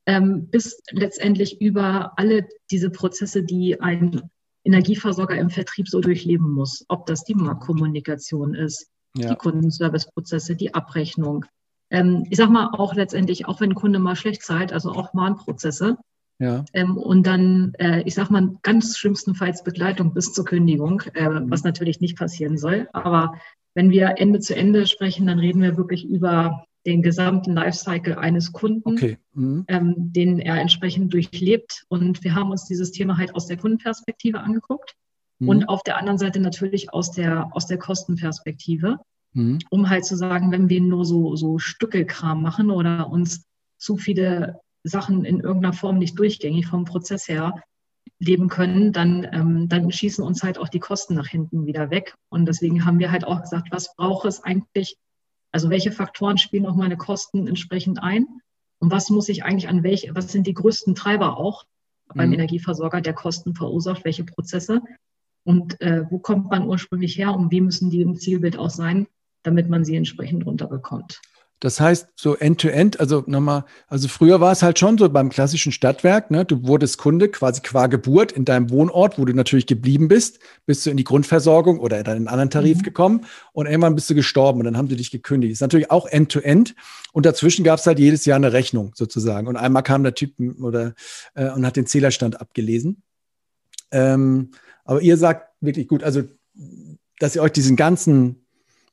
Ähm, bis letztendlich über alle diese Prozesse, die ein Energieversorger im Vertrieb so durchleben muss. Ob das die Marktkommunikation ist, ja. die Kundenserviceprozesse, die Abrechnung. Ähm, ich sag mal auch letztendlich, auch wenn ein Kunde mal schlecht zahlt, also auch Mahnprozesse. Ja. Ähm, und dann, äh, ich sag mal, ganz schlimmstenfalls Begleitung bis zur Kündigung, äh, mhm. was natürlich nicht passieren soll. Aber wenn wir Ende zu Ende sprechen, dann reden wir wirklich über den gesamten Lifecycle eines Kunden, okay. mhm. ähm, den er entsprechend durchlebt. Und wir haben uns dieses Thema halt aus der Kundenperspektive angeguckt mhm. und auf der anderen Seite natürlich aus der, aus der Kostenperspektive, mhm. um halt zu sagen, wenn wir nur so, so Stückelkram machen oder uns zu viele Sachen in irgendeiner Form nicht durchgängig vom Prozess her leben können, dann, ähm, dann schießen uns halt auch die Kosten nach hinten wieder weg. Und deswegen haben wir halt auch gesagt, was braucht es eigentlich, also welche Faktoren spielen auch meine Kosten entsprechend ein? Und was muss ich eigentlich an welche, was sind die größten Treiber auch beim mhm. Energieversorger, der Kosten verursacht, welche Prozesse? Und äh, wo kommt man ursprünglich her und wie müssen die im Zielbild auch sein, damit man sie entsprechend runterbekommt? Das heißt, so end-to-end, -End, also nochmal, also früher war es halt schon so beim klassischen Stadtwerk, ne? du wurdest Kunde quasi qua Geburt in deinem Wohnort, wo du natürlich geblieben bist, bist du in die Grundversorgung oder in einen anderen Tarif mhm. gekommen und irgendwann bist du gestorben und dann haben sie dich gekündigt. Das ist natürlich auch end-to-end -End. und dazwischen gab es halt jedes Jahr eine Rechnung sozusagen und einmal kam der Typ oder äh, und hat den Zählerstand abgelesen. Ähm, aber ihr sagt wirklich gut, also dass ihr euch diesen ganzen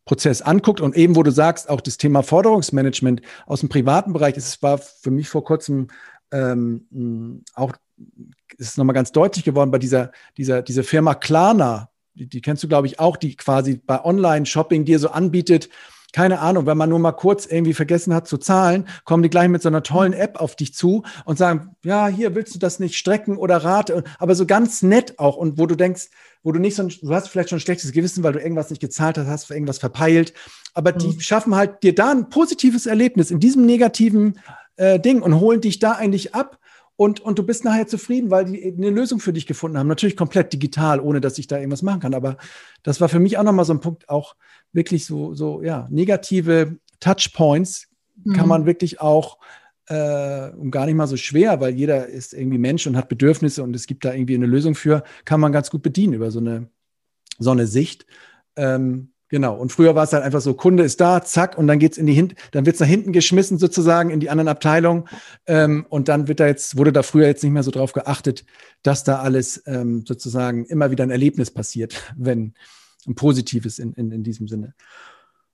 Prozess anguckt. Und eben, wo du sagst, auch das Thema Forderungsmanagement aus dem privaten Bereich, das war für mich vor kurzem ähm, auch, ist nochmal ganz deutlich geworden bei dieser, dieser, dieser Firma Klarna, die, die kennst du, glaube ich, auch, die quasi bei Online-Shopping dir so anbietet, keine Ahnung, wenn man nur mal kurz irgendwie vergessen hat zu zahlen, kommen die gleich mit so einer tollen App auf dich zu und sagen, ja, hier willst du das nicht strecken oder rate, aber so ganz nett auch. Und wo du denkst, wo du nicht so, ein, du hast vielleicht schon ein schlechtes Gewissen, weil du irgendwas nicht gezahlt hast, hast irgendwas verpeilt, aber die mhm. schaffen halt dir da ein positives Erlebnis in diesem negativen äh, Ding und holen dich da eigentlich ab und, und du bist nachher zufrieden, weil die eine Lösung für dich gefunden haben. Natürlich komplett digital, ohne dass ich da irgendwas machen kann. Aber das war für mich auch nochmal so ein Punkt, auch wirklich so, so ja, negative Touchpoints mhm. kann man wirklich auch äh, gar nicht mal so schwer, weil jeder ist irgendwie Mensch und hat Bedürfnisse und es gibt da irgendwie eine Lösung für, kann man ganz gut bedienen über so eine, so eine Sicht. Ähm, Genau. Und früher war es halt einfach so, Kunde ist da, zack, und dann geht's in die Hin dann wird's nach hinten geschmissen, sozusagen, in die anderen Abteilungen. Ähm, und dann wird da jetzt, wurde da früher jetzt nicht mehr so drauf geachtet, dass da alles ähm, sozusagen immer wieder ein Erlebnis passiert, wenn ein positives in, in, in diesem Sinne.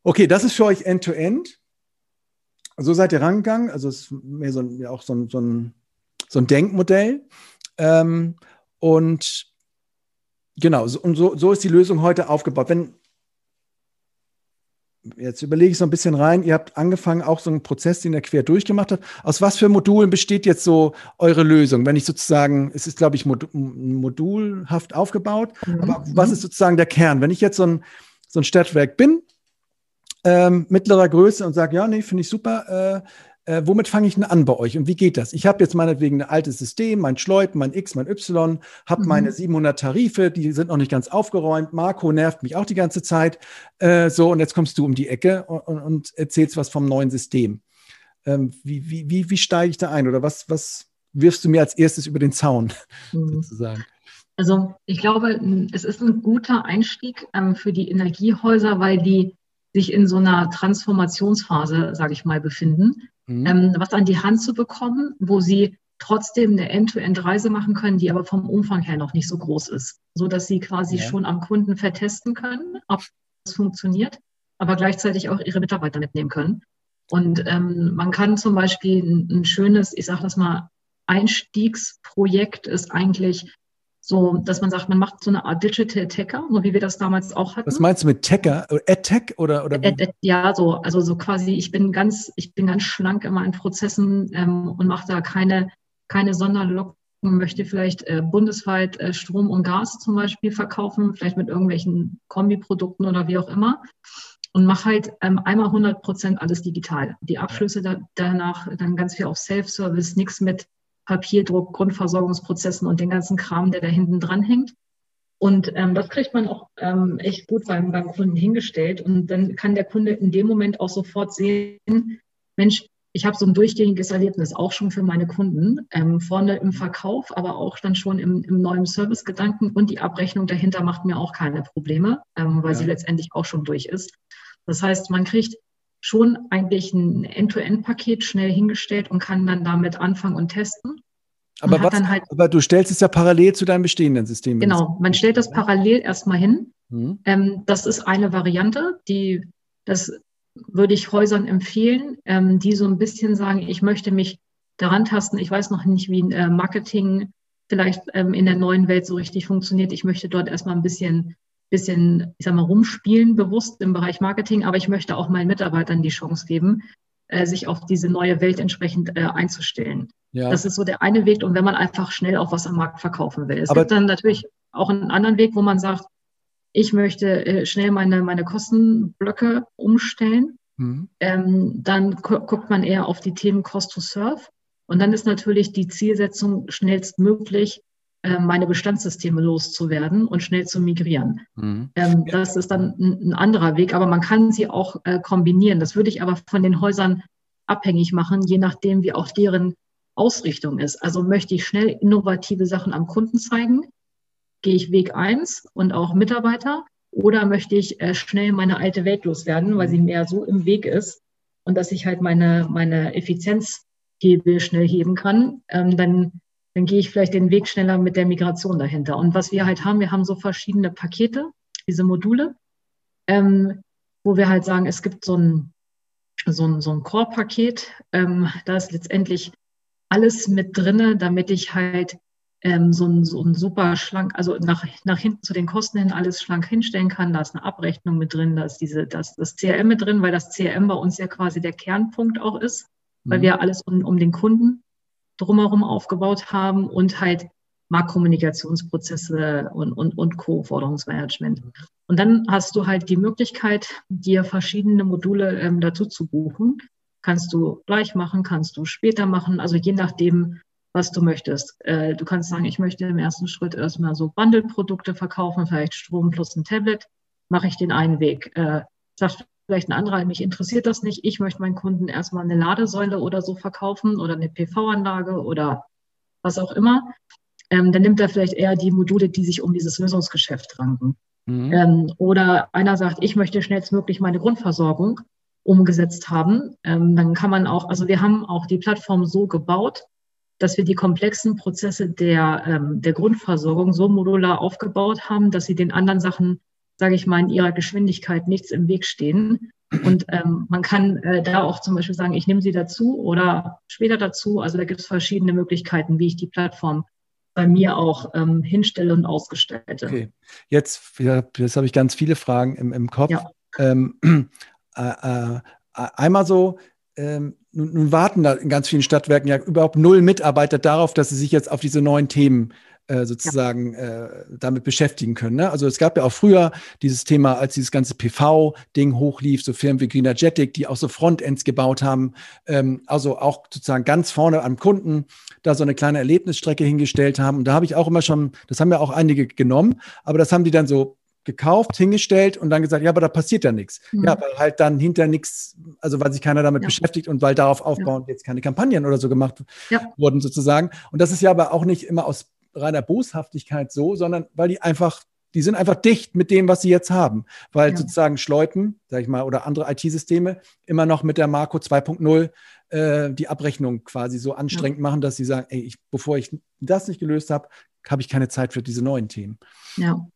Okay, das ist für euch End-to-End. -End. So seid ihr rangegangen. Also es ist mehr so ein, auch so ein, so ein, so ein Denkmodell. Ähm, und genau, so, und so, so ist die Lösung heute aufgebaut. Wenn, jetzt überlege ich so ein bisschen rein, ihr habt angefangen, auch so einen Prozess, den ihr quer durchgemacht habt. Aus was für Modulen besteht jetzt so eure Lösung? Wenn ich sozusagen, es ist, glaube ich, modulhaft aufgebaut, mhm. aber was ist sozusagen der Kern? Wenn ich jetzt so ein, so ein Stadtwerk bin, ähm, mittlerer Größe und sage, ja, nee, finde ich super, äh, äh, womit fange ich denn an bei euch und wie geht das? Ich habe jetzt meinetwegen ein altes System, mein Schleut, mein X, mein Y, habe mhm. meine 700 Tarife, die sind noch nicht ganz aufgeräumt. Marco nervt mich auch die ganze Zeit. Äh, so, und jetzt kommst du um die Ecke und, und, und erzählst was vom neuen System. Ähm, wie, wie, wie, wie steige ich da ein oder was, was wirfst du mir als erstes über den Zaun mhm. sozusagen? Also ich glaube, es ist ein guter Einstieg ähm, für die Energiehäuser, weil die sich in so einer Transformationsphase, sage ich mal, befinden mhm. ähm, was an die Hand zu bekommen, wo sie trotzdem eine End-to-End-Reise machen können, die aber vom Umfang her noch nicht so groß ist, so dass sie quasi ja. schon am Kunden vertesten können, ob es funktioniert, aber gleichzeitig auch ihre Mitarbeiter mitnehmen können. Und ähm, man kann zum Beispiel ein, ein schönes, ich sage das mal, Einstiegsprojekt ist eigentlich so, dass man sagt, man macht so eine Art Digital Tacker, so wie wir das damals auch hatten. Was meinst du mit Tacker? AdTech oder? oder Ad, Ad, ja, so, also so quasi, ich bin ganz, ich bin ganz schlank in meinen Prozessen ähm, und mache da keine, keine Sonderlocken, möchte vielleicht äh, bundesweit äh, Strom und Gas zum Beispiel verkaufen, vielleicht mit irgendwelchen Kombiprodukten oder wie auch immer. Und mache halt ähm, einmal 100 Prozent alles digital. Die Abschlüsse da, danach dann ganz viel auf Self-Service, nichts mit Papierdruck, Grundversorgungsprozessen und den ganzen Kram, der da hinten dran hängt. Und ähm, das kriegt man auch ähm, echt gut beim, beim Kunden hingestellt. Und dann kann der Kunde in dem Moment auch sofort sehen, Mensch, ich habe so ein durchgängiges Erlebnis, auch schon für meine Kunden, ähm, vorne im Verkauf, aber auch dann schon im, im neuen Servicegedanken und die Abrechnung dahinter macht mir auch keine Probleme, ähm, weil ja. sie letztendlich auch schon durch ist. Das heißt, man kriegt schon eigentlich ein End-to-End-Paket schnell hingestellt und kann dann damit anfangen und testen. Aber, was, halt, aber du stellst es ja parallel zu deinem bestehenden System. Genau, man stellt das parallel erstmal hin. Mhm. Ähm, das ist eine Variante, die, das würde ich Häusern empfehlen, ähm, die so ein bisschen sagen, ich möchte mich daran tasten. Ich weiß noch nicht, wie äh, Marketing vielleicht ähm, in der neuen Welt so richtig funktioniert. Ich möchte dort erstmal ein bisschen bisschen, ich sag mal, rumspielen bewusst im Bereich Marketing, aber ich möchte auch meinen Mitarbeitern die Chance geben, äh, sich auf diese neue Welt entsprechend äh, einzustellen. Ja. Das ist so der eine Weg und wenn man einfach schnell auch was am Markt verkaufen will. Es aber gibt dann natürlich auch einen anderen Weg, wo man sagt, ich möchte äh, schnell meine, meine Kostenblöcke umstellen. Mhm. Ähm, dann gu guckt man eher auf die Themen Cost to Serve. Und dann ist natürlich die Zielsetzung schnellstmöglich meine Bestandssysteme loszuwerden und schnell zu migrieren. Mhm. Ähm, das ist dann ein, anderer Weg, aber man kann sie auch äh, kombinieren. Das würde ich aber von den Häusern abhängig machen, je nachdem, wie auch deren Ausrichtung ist. Also möchte ich schnell innovative Sachen am Kunden zeigen, gehe ich Weg eins und auch Mitarbeiter oder möchte ich äh, schnell meine alte Welt loswerden, weil sie mehr so im Weg ist und dass ich halt meine, meine Effizienzhebel schnell heben kann, ähm, dann, dann gehe ich vielleicht den Weg schneller mit der Migration dahinter. Und was wir halt haben, wir haben so verschiedene Pakete, diese Module, ähm, wo wir halt sagen, es gibt so ein, so ein, so ein Core-Paket, ähm, da ist letztendlich alles mit drinne, damit ich halt ähm, so, ein, so ein super schlank, also nach, nach hinten zu den Kosten hin alles schlank hinstellen kann. Da ist eine Abrechnung mit drin, da ist diese, das, das CRM mit drin, weil das CRM bei uns ja quasi der Kernpunkt auch ist, mhm. weil wir alles um, um den Kunden drumherum aufgebaut haben und halt Marktkommunikationsprozesse und, und, und Co-Forderungsmanagement. Und dann hast du halt die Möglichkeit, dir verschiedene Module ähm, dazu zu buchen. Kannst du gleich machen, kannst du später machen, also je nachdem, was du möchtest. Äh, du kannst sagen, ich möchte im ersten Schritt erstmal so Bundle-Produkte verkaufen, vielleicht Strom plus ein Tablet. Mache ich den einen Weg. Äh, sagt vielleicht ein anderer, mich interessiert das nicht. Ich möchte meinen Kunden erstmal eine Ladesäule oder so verkaufen oder eine PV-Anlage oder was auch immer. Ähm, dann nimmt er vielleicht eher die Module, die sich um dieses Lösungsgeschäft ranken. Mhm. Ähm, oder einer sagt, ich möchte schnellstmöglich meine Grundversorgung umgesetzt haben. Ähm, dann kann man auch, also wir haben auch die Plattform so gebaut, dass wir die komplexen Prozesse der, ähm, der Grundversorgung so modular aufgebaut haben, dass sie den anderen Sachen, sage ich mal, in ihrer Geschwindigkeit nichts im Weg stehen. Und ähm, man kann äh, da auch zum Beispiel sagen, ich nehme sie dazu oder später dazu. Also da gibt es verschiedene Möglichkeiten, wie ich die Plattform bei mir auch ähm, hinstelle und ausgestalte. Okay, jetzt, jetzt habe ich ganz viele Fragen im, im Kopf. Ja. Ähm, äh, äh, einmal so, ähm, nun, nun, warten da in ganz vielen Stadtwerken ja überhaupt null Mitarbeiter darauf, dass sie sich jetzt auf diese neuen Themen äh, sozusagen ja. äh, damit beschäftigen können. Ne? Also es gab ja auch früher dieses Thema, als dieses ganze PV-Ding hochlief, so Firmen wie Greenergetic, die auch so Frontends gebaut haben, ähm, also auch sozusagen ganz vorne am Kunden da so eine kleine Erlebnisstrecke hingestellt haben. Und da habe ich auch immer schon, das haben ja auch einige genommen, aber das haben die dann so gekauft, hingestellt und dann gesagt, ja, aber da passiert ja nichts. Mhm. Ja, weil halt dann hinter nichts, also weil sich keiner damit ja. beschäftigt und weil darauf aufbauend ja. jetzt keine Kampagnen oder so gemacht ja. wurden sozusagen. Und das ist ja aber auch nicht immer aus reiner Boshaftigkeit so, sondern weil die einfach, die sind einfach dicht mit dem, was sie jetzt haben. Weil sozusagen Schleuten, sag ich mal, oder andere IT-Systeme immer noch mit der Marco 2.0 äh, die Abrechnung quasi so anstrengend machen, dass sie sagen, ey, ich, bevor ich das nicht gelöst habe, habe ich keine Zeit für diese neuen Themen. Ja.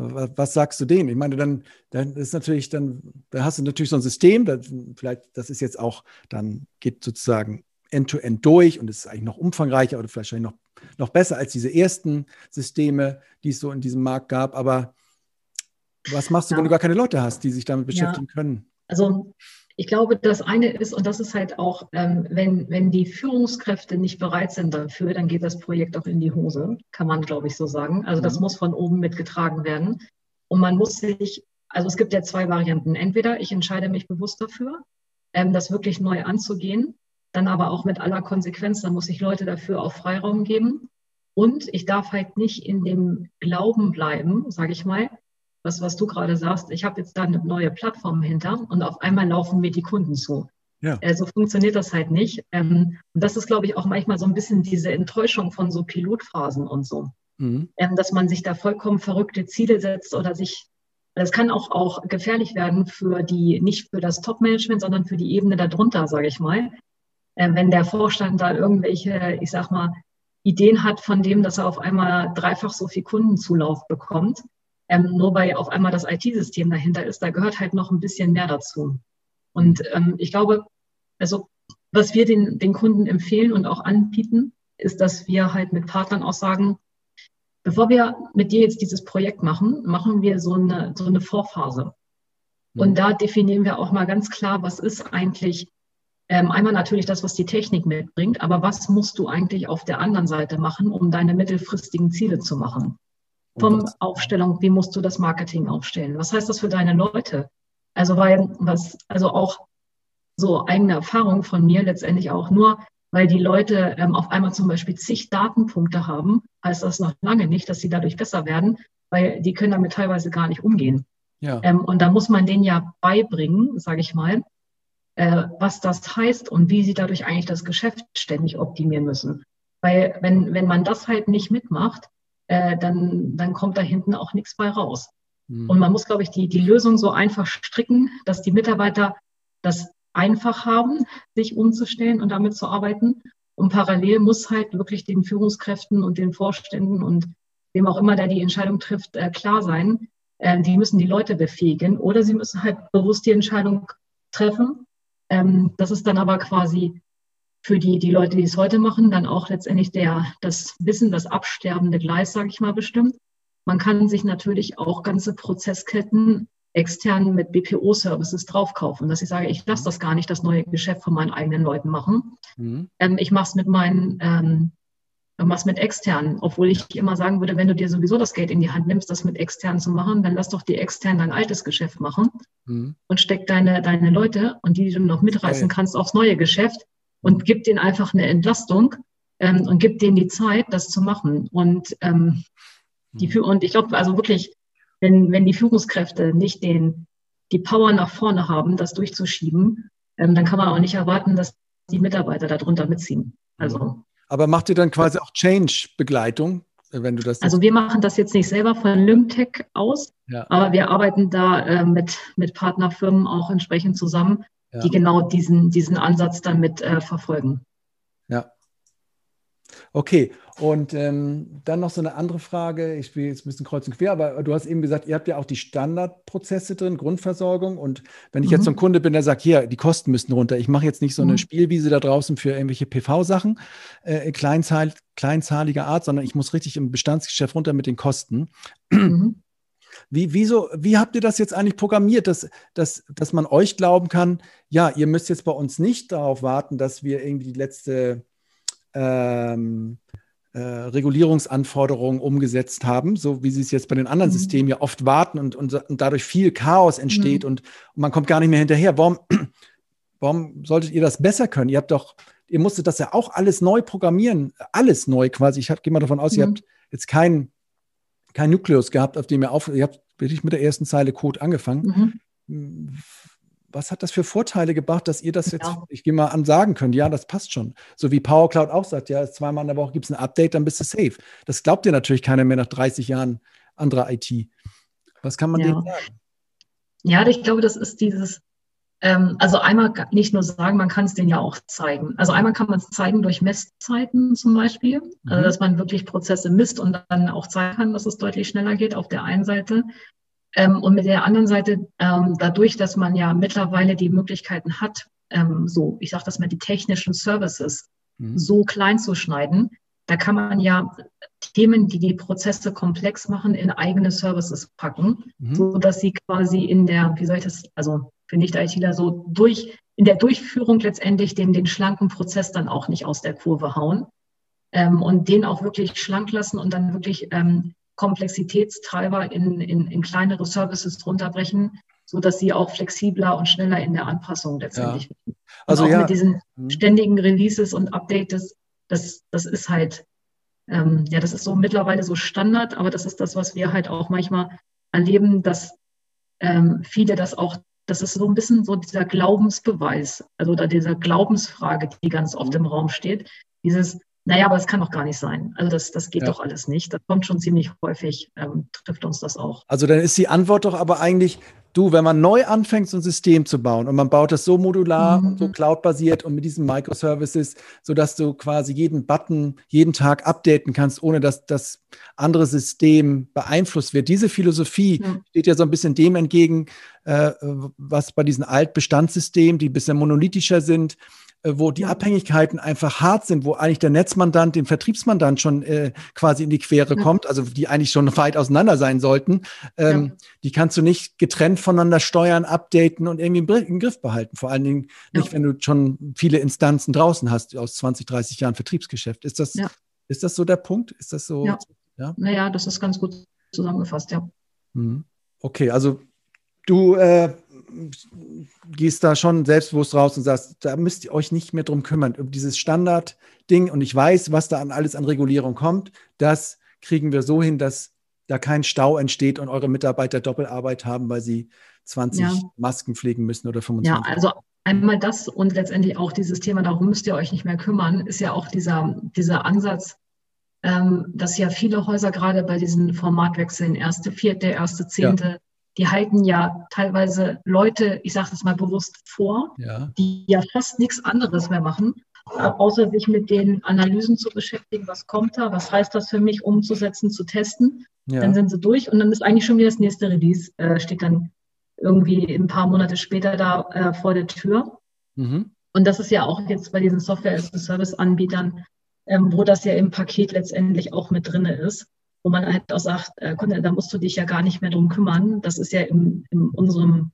Was sagst du dem? Ich meine, dann, dann ist natürlich, dann, da hast du natürlich so ein System, das, vielleicht, das ist jetzt auch, dann geht sozusagen end-to-end -end durch und ist eigentlich noch umfangreicher oder vielleicht noch, noch besser als diese ersten Systeme, die es so in diesem Markt gab. Aber was machst du, ja. wenn du gar keine Leute hast, die sich damit beschäftigen ja. können? Also ich glaube, das eine ist, und das ist halt auch, ähm, wenn, wenn die Führungskräfte nicht bereit sind dafür, dann geht das Projekt auch in die Hose, kann man, glaube ich, so sagen. Also das mhm. muss von oben mitgetragen werden. Und man muss sich, also es gibt ja zwei Varianten. Entweder ich entscheide mich bewusst dafür, ähm, das wirklich neu anzugehen, dann aber auch mit aller Konsequenz, dann muss ich Leute dafür auch Freiraum geben. Und ich darf halt nicht in dem Glauben bleiben, sage ich mal, was, was du gerade sagst, ich habe jetzt da eine neue Plattform hinter und auf einmal laufen mir die Kunden zu. Ja. Äh, so funktioniert das halt nicht. Ähm, und das ist, glaube ich, auch manchmal so ein bisschen diese Enttäuschung von so Pilotphasen und so. Mhm. Ähm, dass man sich da vollkommen verrückte Ziele setzt oder sich, das kann auch, auch gefährlich werden für die, nicht für das Top-Management, sondern für die Ebene darunter, sage ich mal. Äh, wenn der Vorstand da irgendwelche, ich sag mal, Ideen hat von dem, dass er auf einmal dreifach so viel Kundenzulauf bekommt, ähm, nur weil auf einmal das IT-System dahinter ist, da gehört halt noch ein bisschen mehr dazu. Und ähm, ich glaube, also was wir den, den Kunden empfehlen und auch anbieten, ist, dass wir halt mit Partnern auch sagen, bevor wir mit dir jetzt dieses Projekt machen, machen wir so eine, so eine Vorphase. Mhm. Und da definieren wir auch mal ganz klar, was ist eigentlich ähm, einmal natürlich das, was die Technik mitbringt, aber was musst du eigentlich auf der anderen Seite machen, um deine mittelfristigen Ziele zu machen? vom Aufstellung, wie musst du das Marketing aufstellen? Was heißt das für deine Leute? Also weil was, also auch so eigene Erfahrung von mir letztendlich auch nur, weil die Leute ähm, auf einmal zum Beispiel zig Datenpunkte haben, heißt das noch lange nicht, dass sie dadurch besser werden, weil die können damit teilweise gar nicht umgehen. Ja. Ähm, und da muss man denen ja beibringen, sage ich mal, äh, was das heißt und wie sie dadurch eigentlich das Geschäft ständig optimieren müssen. Weil wenn, wenn man das halt nicht mitmacht, äh, dann, dann kommt da hinten auch nichts bei raus. Mhm. Und man muss, glaube ich, die, die Lösung so einfach stricken, dass die Mitarbeiter das einfach haben, sich umzustellen und damit zu arbeiten. Und parallel muss halt wirklich den Führungskräften und den Vorständen und wem auch immer, der die Entscheidung trifft, äh, klar sein. Äh, die müssen die Leute befähigen oder sie müssen halt bewusst die Entscheidung treffen. Ähm, das ist dann aber quasi für die, die Leute, die es heute machen, dann auch letztendlich der, das Wissen, das absterbende Gleis, sage ich mal, bestimmt. Man kann sich natürlich auch ganze Prozessketten extern mit BPO-Services draufkaufen, dass ich sage, ich lasse das gar nicht das neue Geschäft von meinen eigenen Leuten machen. Mhm. Ähm, ich mache es mit meinen, ähm, mach's mit externen, obwohl ich immer sagen würde, wenn du dir sowieso das Geld in die Hand nimmst, das mit externen zu machen, dann lass doch die externen dein altes Geschäft machen mhm. und steck deine, deine Leute und die, die du noch mitreißen okay. kannst, aufs neue Geschäft und gib denen einfach eine Entlastung ähm, und gib denen die Zeit, das zu machen. Und ähm, die mhm. und ich glaube, also wirklich, wenn, wenn die Führungskräfte nicht den, die Power nach vorne haben, das durchzuschieben, ähm, dann kann man auch nicht erwarten, dass die Mitarbeiter darunter mitziehen. Also. Aber macht ihr dann quasi auch Change-Begleitung, wenn du das. Also wir machen das jetzt nicht selber von Lymtech aus, ja. aber wir arbeiten da äh, mit, mit Partnerfirmen auch entsprechend zusammen, ja. die genau diesen, diesen Ansatz dann mit äh, verfolgen. Ja. Okay, und ähm, dann noch so eine andere Frage. Ich spiele jetzt ein bisschen kreuz und quer, aber du hast eben gesagt, ihr habt ja auch die Standardprozesse drin, Grundversorgung. Und wenn ich mhm. jetzt so ein Kunde bin, der sagt, hier, die Kosten müssen runter. Ich mache jetzt nicht so eine mhm. Spielwiese da draußen für irgendwelche PV-Sachen, äh, kleinzahl, kleinzahliger Art, sondern ich muss richtig im Bestandsgeschäft runter mit den Kosten. Mhm. Wie, wieso, wie habt ihr das jetzt eigentlich programmiert, dass, dass, dass man euch glauben kann, ja, ihr müsst jetzt bei uns nicht darauf warten, dass wir irgendwie die letzte ähm, äh, Regulierungsanforderungen umgesetzt haben, so wie sie es jetzt bei den anderen mhm. Systemen ja oft warten und, und, und dadurch viel Chaos entsteht mhm. und, und, man kommt gar nicht mehr hinterher. Warum, warum solltet ihr das besser können? Ihr habt doch, ihr musstet das ja auch alles neu programmieren, alles neu quasi. Ich gehe mal davon aus, mhm. ihr habt jetzt keinen kein Nukleus gehabt, auf dem ihr auf, ihr habt wirklich mit der ersten Zeile Code angefangen. Was hat das für Vorteile gebracht, dass ihr das jetzt, ja. ich gehe mal an, sagen könnt, ja, das passt schon. So wie PowerCloud auch sagt, ja, zweimal in der Woche gibt es ein Update, dann bist du safe. Das glaubt dir natürlich keiner mehr nach 30 Jahren anderer IT. Was kann man ja. denen sagen? Ja, ich glaube, das ist dieses, ähm, also einmal nicht nur sagen, man kann es denen ja auch zeigen. Also einmal kann man es zeigen durch Messzeiten zum Beispiel, also mhm. also dass man wirklich Prozesse misst und dann auch zeigen kann, dass es deutlich schneller geht auf der einen Seite. Ähm, und mit der anderen Seite, ähm, dadurch, dass man ja mittlerweile die Möglichkeiten hat, ähm, so, ich sage das mal, die technischen Services mhm. so klein zu schneiden, da kann man ja Themen, die die Prozesse komplex machen, in eigene Services packen, mhm. so dass sie quasi in der, wie soll ich das, also für Nicht-ITler so durch, in der Durchführung letztendlich den, den schlanken Prozess dann auch nicht aus der Kurve hauen ähm, und den auch wirklich schlank lassen und dann wirklich ähm, Komplexitätstreiber in, in, in kleinere Services runterbrechen, so dass sie auch flexibler und schneller in der Anpassung letztendlich ja. Also auch ja. mit diesen mhm. ständigen Releases und Updates, das, das ist halt, ähm, ja, das ist so mittlerweile so Standard, aber das ist das, was wir halt auch manchmal erleben, dass ähm, viele das auch, das ist so ein bisschen so dieser Glaubensbeweis, also da dieser Glaubensfrage, die ganz oft mhm. im Raum steht. Dieses, naja, aber das kann doch gar nicht sein. Also das, das geht ja. doch alles nicht. Das kommt schon ziemlich häufig, ähm, trifft uns das auch. Also dann ist die Antwort doch aber eigentlich, du, wenn man neu anfängt, so ein System zu bauen und man baut das so modular mhm. und so cloud-basiert und mit diesen Microservices, sodass du quasi jeden Button jeden Tag updaten kannst, ohne dass das andere System beeinflusst wird. Diese Philosophie mhm. steht ja so ein bisschen dem entgegen, äh, was bei diesen Altbestandssystemen, die ein bisschen monolithischer sind, wo die Abhängigkeiten einfach hart sind, wo eigentlich der Netzmandant dem Vertriebsmandant schon äh, quasi in die Quere ja. kommt, also die eigentlich schon weit auseinander sein sollten, ähm, ja. die kannst du nicht getrennt voneinander steuern, updaten und irgendwie im, Griff behalten. Vor allen Dingen nicht, ja. wenn du schon viele Instanzen draußen hast aus 20, 30 Jahren Vertriebsgeschäft. Ist das, ist das so der Punkt? Ist das so? Ja. Ja? Naja, das ist ganz gut zusammengefasst, ja. Mhm. Okay, also du äh, gehst da schon selbstbewusst raus und sagst, da müsst ihr euch nicht mehr drum kümmern. Um dieses Standardding und ich weiß, was da an alles an Regulierung kommt, das kriegen wir so hin, dass da kein Stau entsteht und eure Mitarbeiter Doppelarbeit haben, weil sie 20 ja. Masken pflegen müssen oder 25. Ja, also einmal das und letztendlich auch dieses Thema, darum müsst ihr euch nicht mehr kümmern, ist ja auch dieser, dieser Ansatz, ähm, dass ja viele Häuser gerade bei diesen Formatwechseln, erste, vierte, erste, zehnte, ja. Die halten ja teilweise Leute, ich sage das mal bewusst vor, ja. die ja fast nichts anderes mehr machen, außer sich mit den Analysen zu beschäftigen, was kommt da, was heißt das für mich, umzusetzen, zu testen. Ja. Dann sind sie durch und dann ist eigentlich schon wieder das nächste Release, äh, steht dann irgendwie ein paar Monate später da äh, vor der Tür. Mhm. Und das ist ja auch jetzt bei diesen Software-as-a-Service-Anbietern, ähm, wo das ja im Paket letztendlich auch mit drin ist, wo man halt auch sagt, äh, da musst du dich ja gar nicht mehr drum kümmern. Das ist ja in, in unserem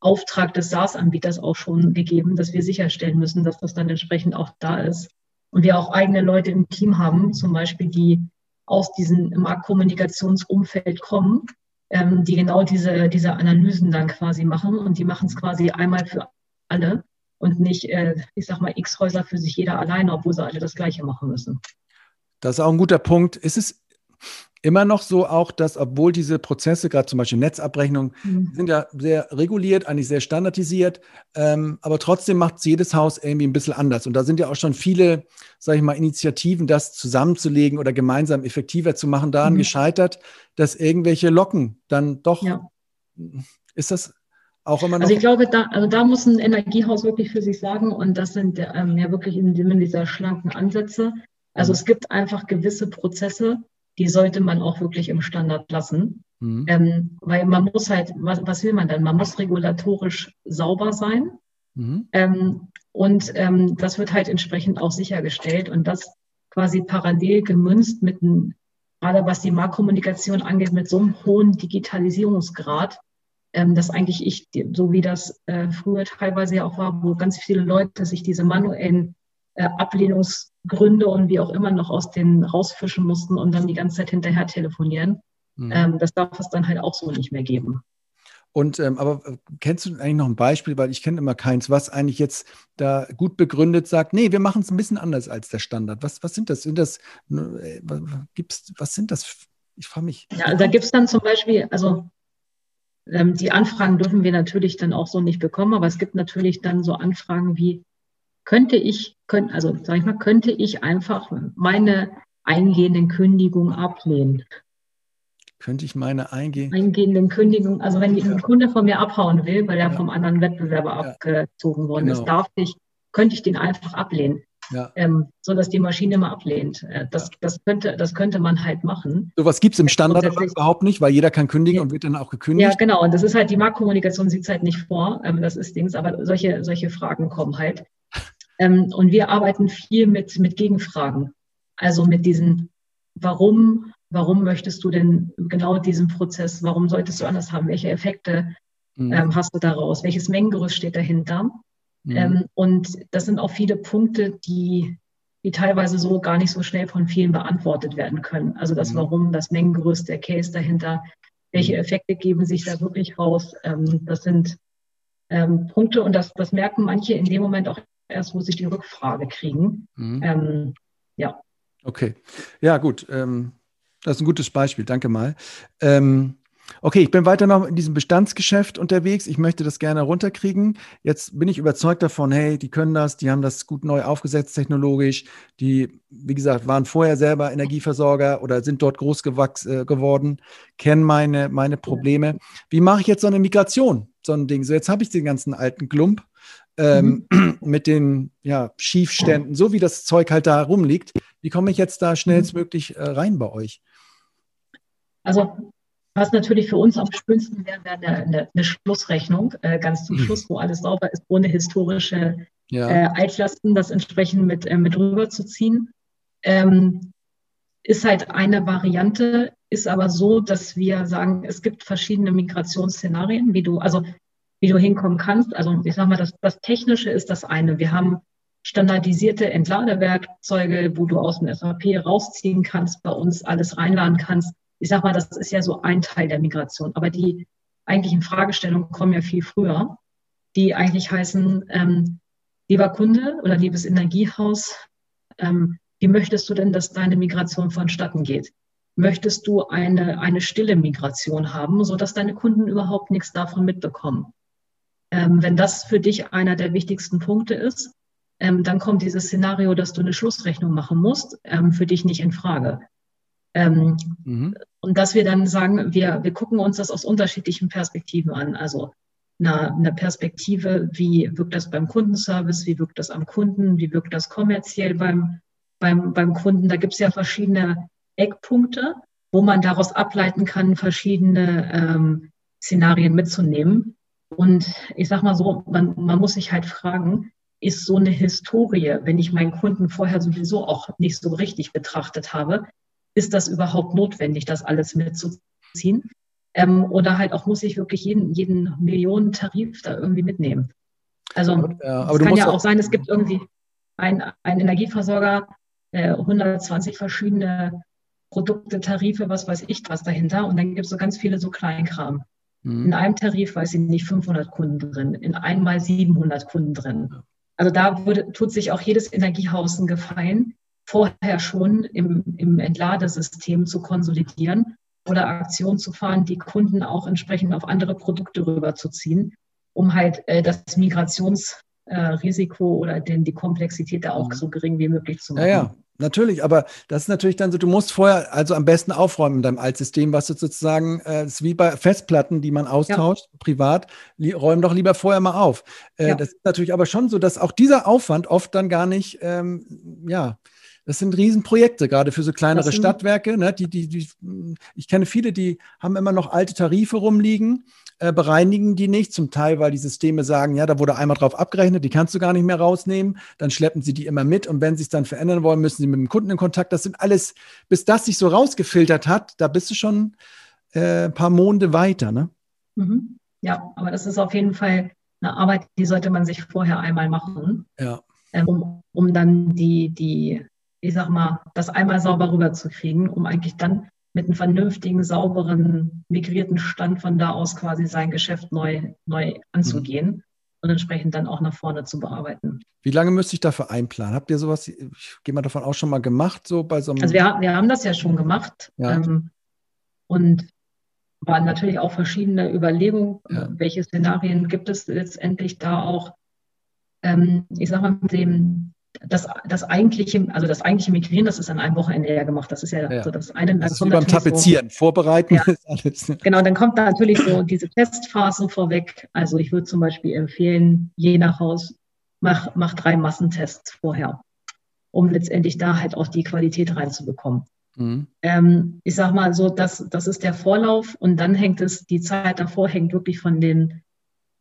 Auftrag des SaaS-Anbieters auch schon gegeben, dass wir sicherstellen müssen, dass das dann entsprechend auch da ist. Und wir auch eigene Leute im Team haben, zum Beispiel, die aus diesem Marktkommunikationsumfeld kommen, ähm, die genau diese, diese Analysen dann quasi machen. Und die machen es quasi einmal für alle und nicht, äh, ich sag mal, x Häuser für sich jeder alleine, obwohl sie alle das Gleiche machen müssen. Das ist auch ein guter Punkt. Ist es immer noch so auch, dass obwohl diese Prozesse, gerade zum Beispiel Netzabrechnung, mhm. sind ja sehr reguliert, eigentlich sehr standardisiert, ähm, aber trotzdem macht es jedes Haus irgendwie ein bisschen anders. Und da sind ja auch schon viele, sage ich mal, Initiativen, das zusammenzulegen oder gemeinsam effektiver zu machen, daran mhm. gescheitert, dass irgendwelche Locken dann doch, ja. ist das auch immer noch? Also ich glaube, da, also da muss ein Energiehaus wirklich für sich sagen und das sind ähm, ja wirklich in, in dieser schlanken Ansätze. Also mhm. es gibt einfach gewisse Prozesse, die sollte man auch wirklich im Standard lassen. Mhm. Ähm, weil man muss halt, was, was, will man denn? Man muss regulatorisch sauber sein. Mhm. Ähm, und ähm, das wird halt entsprechend auch sichergestellt und das quasi parallel gemünzt mit einem, gerade was die Marktkommunikation angeht, mit so einem hohen Digitalisierungsgrad, ähm, dass eigentlich ich, so wie das äh, früher teilweise ja auch war, wo ganz viele Leute sich diese manuellen äh, Ablehnungsgründe und wie auch immer noch aus denen rausfischen mussten und dann die ganze Zeit hinterher telefonieren. Mhm. Ähm, das darf es dann halt auch so nicht mehr geben. Und ähm, aber äh, kennst du eigentlich noch ein Beispiel, weil ich kenne immer keins, was eigentlich jetzt da gut begründet sagt, nee, wir machen es ein bisschen anders als der Standard. Was, was sind das? Sind das äh, gibt's, was sind das? Ich frage mich. Ja, da gibt es dann zum Beispiel, also ähm, die Anfragen dürfen wir natürlich dann auch so nicht bekommen, aber es gibt natürlich dann so Anfragen wie, könnte ich, können, also sag ich mal, könnte ich einfach meine eingehenden Kündigungen ablehnen. Könnte ich meine eingehen? eingehenden Kündigungen, also wenn ja. ein Kunde von mir abhauen will, weil er ja. vom anderen Wettbewerber ja. abgezogen worden genau. ist, darf ich, könnte ich den einfach ablehnen. Ja. Ähm, so dass die Maschine immer ablehnt. Äh, das, das, könnte, das könnte man halt machen. Sowas gibt es im Standard überhaupt nicht, weil jeder kann kündigen ja. und wird dann auch gekündigt. Ja, genau. Und das ist halt, die Marktkommunikation sieht es halt nicht vor. Ähm, das ist Dings, aber solche, solche Fragen kommen halt. Ähm, und wir arbeiten viel mit, mit Gegenfragen. Also mit diesen, warum, warum möchtest du denn genau diesen Prozess, warum solltest du anders haben? Welche Effekte mhm. ähm, hast du daraus? Welches Mengengerüst steht dahinter? Mhm. Ähm, und das sind auch viele Punkte, die, die teilweise so gar nicht so schnell von vielen beantwortet werden können. Also das mhm. Warum, das Mengengerüst, der Case dahinter, welche mhm. Effekte geben sich da wirklich raus? Ähm, das sind ähm, Punkte und das, das merken manche in dem Moment auch erst, wo sie die Rückfrage kriegen. Mhm. Ähm, ja. Okay. Ja, gut. Ähm, das ist ein gutes Beispiel. Danke mal. Ähm, okay, ich bin weiter noch in diesem Bestandsgeschäft unterwegs. Ich möchte das gerne runterkriegen. Jetzt bin ich überzeugt davon, hey, die können das, die haben das gut neu aufgesetzt technologisch. Die, wie gesagt, waren vorher selber Energieversorger oder sind dort groß äh, geworden, kennen meine, meine Probleme. Wie mache ich jetzt so eine Migration? So ein Ding. So, jetzt habe ich den ganzen alten Klump ähm, mhm. mit den ja, Schiefständen, so wie das Zeug halt da rumliegt. Wie komme ich jetzt da schnellstmöglich äh, rein bei euch? Also was natürlich für uns am schönsten wäre, wäre eine, eine, eine, Schlussrechnung, äh, ganz zum mhm. Schluss, wo alles sauber ist, ohne historische ja. äh, Altlasten, das entsprechend mit, äh, mit rüberzuziehen. Ähm, ist halt eine Variante, ist aber so, dass wir sagen, es gibt verschiedene Migrationsszenarien, wie du, also wie du hinkommen kannst. Also ich sage mal, das, das Technische ist das eine. Wir haben standardisierte Entladewerkzeuge, wo du aus dem SAP rausziehen kannst, bei uns alles reinladen kannst. Ich sage mal, das ist ja so ein Teil der Migration. Aber die eigentlichen Fragestellungen kommen ja viel früher, die eigentlich heißen, ähm, lieber Kunde oder liebes Energiehaus, ähm, wie möchtest du denn, dass deine Migration vonstatten geht? Möchtest du eine, eine stille Migration haben, sodass deine Kunden überhaupt nichts davon mitbekommen? Ähm, wenn das für dich einer der wichtigsten Punkte ist, ähm, dann kommt dieses Szenario, dass du eine Schlussrechnung machen musst, ähm, für dich nicht in Frage. Ähm, mhm. Und dass wir dann sagen, wir, wir gucken uns das aus unterschiedlichen Perspektiven an. Also eine, eine Perspektive, wie wirkt das beim Kundenservice, wie wirkt das am Kunden, wie wirkt das kommerziell beim, beim, beim Kunden. Da gibt es ja verschiedene Eckpunkte, wo man daraus ableiten kann, verschiedene ähm, Szenarien mitzunehmen. Und ich sage mal so, man, man muss sich halt fragen, ist so eine Historie, wenn ich meinen Kunden vorher sowieso auch nicht so richtig betrachtet habe, ist das überhaupt notwendig, das alles mitzuziehen? Ähm, oder halt auch muss ich wirklich jeden, jeden Millionentarif da irgendwie mitnehmen? Also ja, es kann ja auch sein, es gibt irgendwie einen Energieversorger, äh, 120 verschiedene Produkte, Tarife, was weiß ich was dahinter. Und dann gibt es so ganz viele so Kleinkram. In einem Tarif, weiß ich nicht, 500 Kunden drin, in einmal 700 Kunden drin. Also da würde, tut sich auch jedes Energiehaus einen Gefallen, vorher schon im, im Entladesystem zu konsolidieren oder Aktionen zu fahren, die Kunden auch entsprechend auf andere Produkte rüberzuziehen, um halt äh, das Migrationsrisiko äh, oder den, die Komplexität da auch mhm. so gering wie möglich zu machen. Ja, ja. Natürlich, aber das ist natürlich dann so, du musst vorher also am besten aufräumen in deinem Altsystem, was du sozusagen, äh, ist wie bei Festplatten, die man austauscht, ja. privat, räum doch lieber vorher mal auf. Äh, ja. Das ist natürlich aber schon so, dass auch dieser Aufwand oft dann gar nicht, ähm, ja, das sind Riesenprojekte, gerade für so kleinere Stadtwerke. Ne? Die, die, die, ich kenne viele, die haben immer noch alte Tarife rumliegen, äh, bereinigen die nicht, zum Teil, weil die Systeme sagen, ja, da wurde einmal drauf abgerechnet, die kannst du gar nicht mehr rausnehmen. Dann schleppen sie die immer mit und wenn sie es dann verändern wollen, müssen sie mit dem Kunden in Kontakt. Das sind alles, bis das sich so rausgefiltert hat, da bist du schon äh, ein paar Monde weiter. Ne? Mhm. Ja, aber das ist auf jeden Fall eine Arbeit, die sollte man sich vorher einmal machen. Ja. Ähm, um, um dann die, die ich sag mal, das einmal sauber rüberzukriegen, um eigentlich dann mit einem vernünftigen, sauberen, migrierten Stand von da aus quasi sein Geschäft neu, neu anzugehen mhm. und entsprechend dann auch nach vorne zu bearbeiten. Wie lange müsste ich dafür einplanen? Habt ihr sowas, ich gehe mal davon aus, schon mal gemacht, so bei so einem. Also wir, wir haben das ja schon gemacht. Ja. Ähm, und waren natürlich auch verschiedene Überlegungen, ja. welche Szenarien gibt es letztendlich da auch. Ähm, ich sag mal, mit dem das, das eigentliche, also das eigentliche Migrieren, das ist an einem Wochenende ja gemacht. Das ist ja, ja. so das eine. Das ist wie beim Tapezieren, so, vorbereiten ja. ist alles. Genau, dann kommt natürlich so diese Testphase vorweg. Also ich würde zum Beispiel empfehlen, je nach Haus, mach, mach drei Massentests vorher, um letztendlich da halt auch die Qualität reinzubekommen. Mhm. Ähm, ich sag mal so, das, das ist der Vorlauf und dann hängt es, die Zeit davor hängt wirklich von den,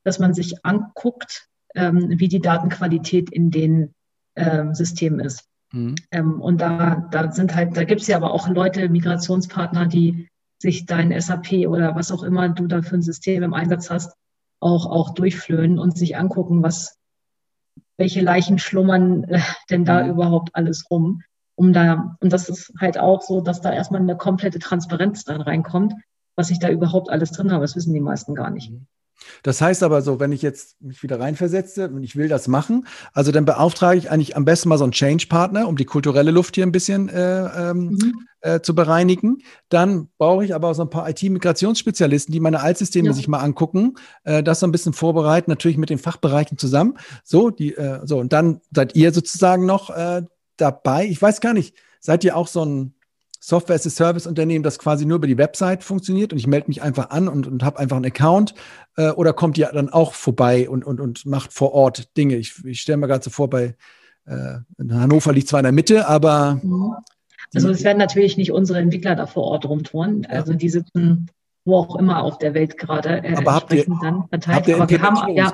dass man sich anguckt, ähm, wie die Datenqualität in den ähm, System ist. Mhm. Ähm, und da, da sind halt, da gibt es ja aber auch Leute, Migrationspartner, die sich dein SAP oder was auch immer du da für ein System im Einsatz hast, auch, auch durchflöhen und sich angucken, was, welche Leichen schlummern äh, denn da mhm. überhaupt alles rum. Um da, und das ist halt auch so, dass da erstmal eine komplette Transparenz dann reinkommt, was ich da überhaupt alles drin habe. Das wissen die meisten gar nicht. Mhm. Das heißt aber so, wenn ich jetzt mich wieder reinversetze und ich will das machen, also dann beauftrage ich eigentlich am besten mal so einen Change-Partner, um die kulturelle Luft hier ein bisschen äh, ähm, mhm. äh, zu bereinigen. Dann brauche ich aber auch so ein paar IT-Migrationsspezialisten, die meine Altsysteme ja. sich mal angucken, äh, das so ein bisschen vorbereiten, natürlich mit den Fachbereichen zusammen. So, die, äh, so, und dann seid ihr sozusagen noch äh, dabei. Ich weiß gar nicht, seid ihr auch so ein Software-as-a-Service-Unternehmen, das quasi nur über die Website funktioniert und ich melde mich einfach an und, und habe einfach einen Account? Äh, oder kommt ihr dann auch vorbei und, und, und macht vor Ort Dinge? Ich, ich stelle mir gerade so vor, bei äh, Hannover liegt zwar in der Mitte, aber. Mhm. Also es werden natürlich nicht unsere Entwickler da vor Ort rumtouren. Ja. Also die sitzen wo auch immer auf der Welt gerade äh, aber habt ihr, dann verteilt. Habt ihr aber wir haben ja,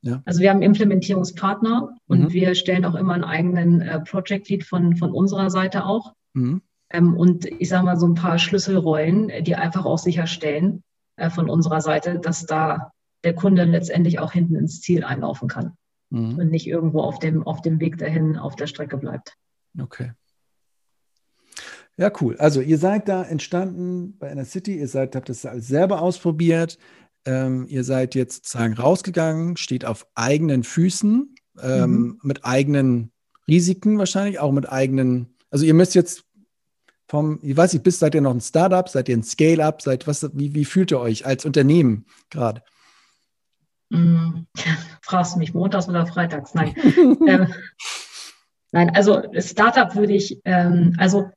ja, Also wir haben Implementierungspartner und mhm. wir stellen auch immer einen eigenen äh, Project Lead von, von unserer Seite auch. Mhm. Ähm, und ich sage mal so ein paar Schlüsselrollen, die einfach auch sicherstellen äh, von unserer Seite, dass da der Kunde letztendlich auch hinten ins Ziel einlaufen kann mhm. und nicht irgendwo auf dem, auf dem Weg dahin auf der Strecke bleibt. Okay. Ja, cool. Also ihr seid da entstanden bei Inner City, ihr seid, habt das alles selber ausprobiert. ähm, ihr seid jetzt sozusagen rausgegangen, steht auf eigenen Füßen, ähm, mhm. mit eigenen Risiken wahrscheinlich, auch mit eigenen, also ihr müsst jetzt vom, ich weiß nicht, bist, seid ihr noch ein Startup, seid ihr ein Scale-up, seid was, wie, wie fühlt ihr euch als Unternehmen gerade? Mm, fragst du mich montags oder freitags? Nein. ähm, nein, also Startup würde ich, ähm, also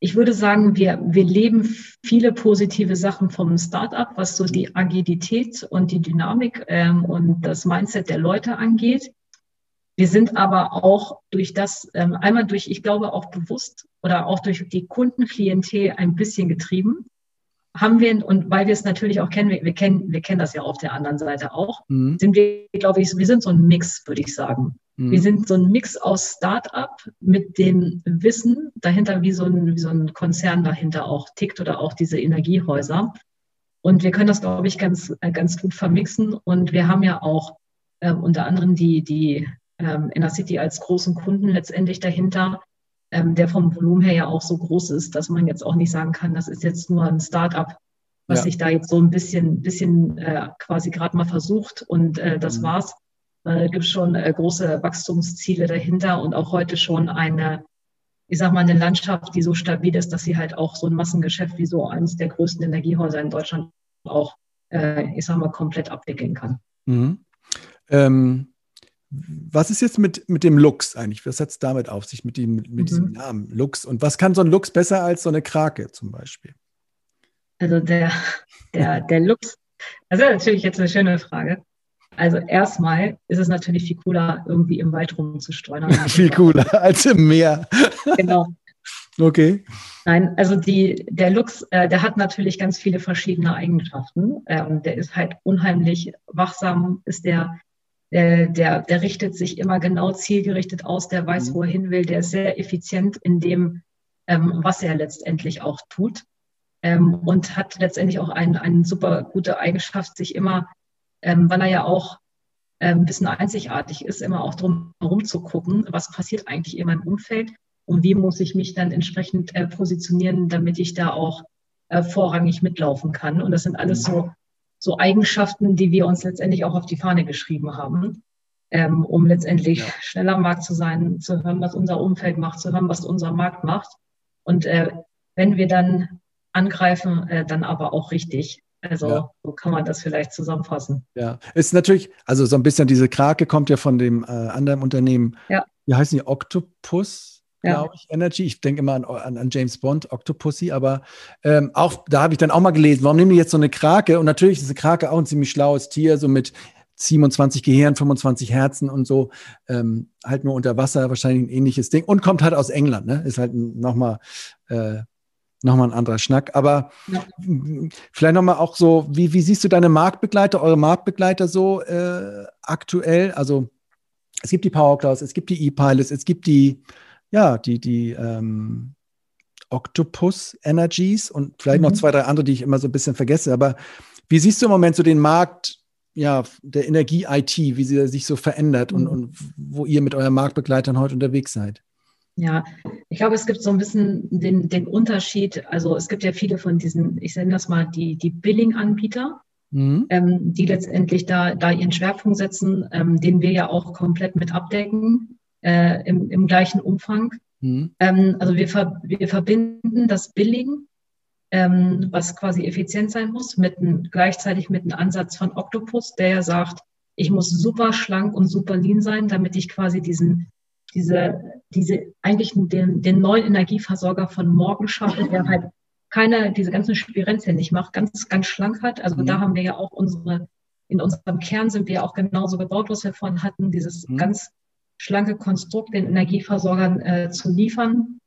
ich würde sagen, wir, wir leben viele positive Sachen vom Startup, was so die Agilität und die Dynamik ähm, und das Mindset der Leute angeht. Wir sind aber auch durch das, ähm, einmal durch, ich glaube auch bewusst oder auch durch die Kundenklientel ein bisschen getrieben haben wir, und weil wir es natürlich auch kennen, wir, wir, kennen, wir kennen das ja auf der anderen Seite auch, mhm. sind wir, glaube ich, wir sind so ein Mix, würde ich sagen. Mhm. Wir sind so ein Mix aus Start-up mit dem Wissen dahinter, wie so, ein, wie so ein Konzern dahinter auch tickt oder auch diese Energiehäuser. Und wir können das, glaube ich, ganz, ganz gut vermixen. Und wir haben ja auch äh, unter anderem die, die ähm, Inner City als großen Kunden letztendlich dahinter, ähm, der vom Volumen her ja auch so groß ist, dass man jetzt auch nicht sagen kann, das ist jetzt nur ein Start-up, was ja. sich da jetzt so ein bisschen, bisschen äh, quasi gerade mal versucht und äh, das mhm. war's. Äh, gibt schon äh, große Wachstumsziele dahinter und auch heute schon eine, ich sag mal, eine Landschaft, die so stabil ist, dass sie halt auch so ein Massengeschäft wie so eines der größten Energiehäuser in Deutschland auch, äh, ich sag mal, komplett abwickeln kann. Mhm. Ähm, was ist jetzt mit, mit dem Lux eigentlich? Was hat es damit auf sich, mit, dem, mit mhm. diesem Namen Lux? Und was kann so ein Lux besser als so eine Krake zum Beispiel? Also der, der, der Lux, das ist natürlich jetzt eine schöne Frage. Also erstmal ist es natürlich viel cooler, irgendwie im Wald rumzustreuen. viel cooler als im Meer. genau. Okay. Nein, also die, der Lux, äh, der hat natürlich ganz viele verschiedene Eigenschaften. Ähm, der ist halt unheimlich wachsam, ist der der, der, der richtet sich immer genau zielgerichtet aus, der weiß, mhm. wo er hin will, der ist sehr effizient in dem, ähm, was er letztendlich auch tut. Ähm, und hat letztendlich auch eine ein super gute Eigenschaft, sich immer, ähm, weil er ja auch ähm, ein bisschen einzigartig ist, immer auch drum herum zu gucken, was passiert eigentlich in meinem Umfeld und wie muss ich mich dann entsprechend äh, positionieren, damit ich da auch äh, vorrangig mitlaufen kann. Und das sind alles so so Eigenschaften, die wir uns letztendlich auch auf die Fahne geschrieben haben, ähm, um letztendlich ja. schneller am Markt zu sein, zu hören, was unser Umfeld macht, zu hören, was unser Markt macht. Und äh, wenn wir dann angreifen, äh, dann aber auch richtig. Also ja. so kann man das vielleicht zusammenfassen. Ja, ist natürlich, also so ein bisschen diese Krake kommt ja von dem äh, anderen Unternehmen. Ja. Wie heißen die? Octopus? Ja. glaube ich, Energy. Ich denke immer an, an, an, James Bond, Octopussy, aber ähm, auch da habe ich dann auch mal gelesen, warum nehmen die jetzt so eine Krake? Und natürlich ist eine Krake auch ein ziemlich schlaues Tier, so mit 27 Gehirn, 25 Herzen und so, ähm, halt nur unter Wasser, wahrscheinlich ein ähnliches Ding und kommt halt aus England, ne? Ist halt nochmal äh, nochmal ein anderer Schnack. Aber ja. vielleicht nochmal auch so, wie, wie siehst du deine Marktbegleiter, eure Marktbegleiter so äh, aktuell? Also es gibt die Power Clouds, es gibt die E-Pilots, es gibt die ja, die, die ähm, Octopus Energies und vielleicht mhm. noch zwei, drei andere, die ich immer so ein bisschen vergesse. Aber wie siehst du im Moment so den Markt ja, der Energie-IT, wie sie sich so verändert mhm. und, und wo ihr mit euren Marktbegleitern heute unterwegs seid? Ja, ich glaube, es gibt so ein bisschen den, den Unterschied. Also es gibt ja viele von diesen, ich nenne das mal die, die Billing-Anbieter, mhm. ähm, die letztendlich da, da ihren Schwerpunkt setzen, ähm, den wir ja auch komplett mit abdecken äh, im, im gleichen Umfang. Mhm. Ähm, also wir, ver wir verbinden das Billing, ähm, was quasi effizient sein muss, mit ein, gleichzeitig mit einem Ansatz von Octopus, der ja sagt, ich muss super schlank und super lean sein, damit ich quasi diesen, diese, diese eigentlich den, den neuen Energieversorger von morgen schaffe, der halt keine, diese ganzen Spirenzien nicht macht, ganz, ganz schlank hat. Also mhm. da haben wir ja auch unsere, in unserem Kern sind wir auch genauso gebaut, was wir vorhin hatten, dieses mhm. ganz schlanke Konstrukt den Energieversorgern äh, zu liefern.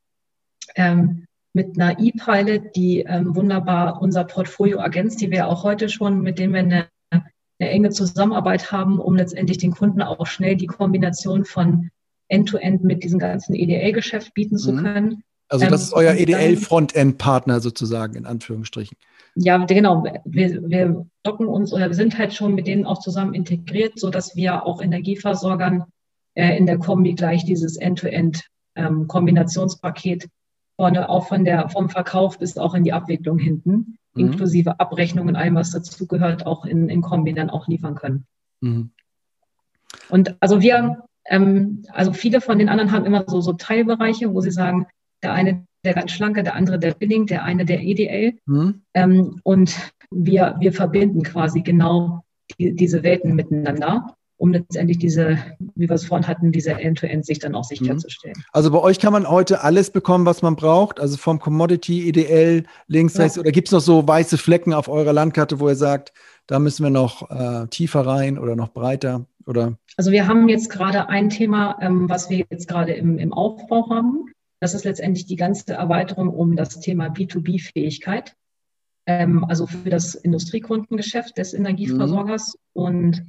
Ähm, mit einer E-Pilot, die ähm, wunderbar unser Portfolio ergänzt, die wir auch heute schon, mit dem wir eine, eine, enge Zusammenarbeit haben, um letztendlich den Kunden auch schnell die Kombination von End-to-End -End mit diesem ganzen EDL-Geschäft bieten zu mhm. können. Also das ähm, ist euer EDL-Frontend-Partner sozusagen, in Anführungsstrichen. Ja, genau. Wir, wir docken uns oder wir sind halt schon mit denen auch zusammen integriert, sodass wir auch Energieversorgern äh, in der Kombi gleich dieses End-to-End-Kombinationspaket ähm, vorne auch von der, vom Verkauf bis auch in die Abwicklung hinten mhm. inklusive Abrechnungen, allem, was dazugehört, auch in, in Kombi dann auch liefern können. Mhm. Und also wir, ähm, also viele von den anderen haben immer so, so Teilbereiche, wo sie sagen, der eine der ganz schlanke, der andere der Billing, der eine der EDL. Mhm. Ähm, und wir, wir verbinden quasi genau die, diese Welten miteinander um letztendlich diese, wie wir es vorhin hatten, diese End-to-End-Sicht dann auch sicherzustellen. Mhm. Also bei euch kann man heute alles bekommen, was man braucht, also vom Commodity, EDL, links, ja. rechts, oder gibt es noch so weiße Flecken auf eurer Landkarte, wo ihr sagt, da müssen wir noch äh, tiefer rein oder noch breiter? Oder? Also wir haben jetzt gerade ein Thema, ähm, was wir jetzt gerade im, im Aufbau haben. Das ist letztendlich die ganze Erweiterung um das Thema B2B-Fähigkeit. Ähm, also für das Industriekundengeschäft des Energieversorgers. Mhm. Und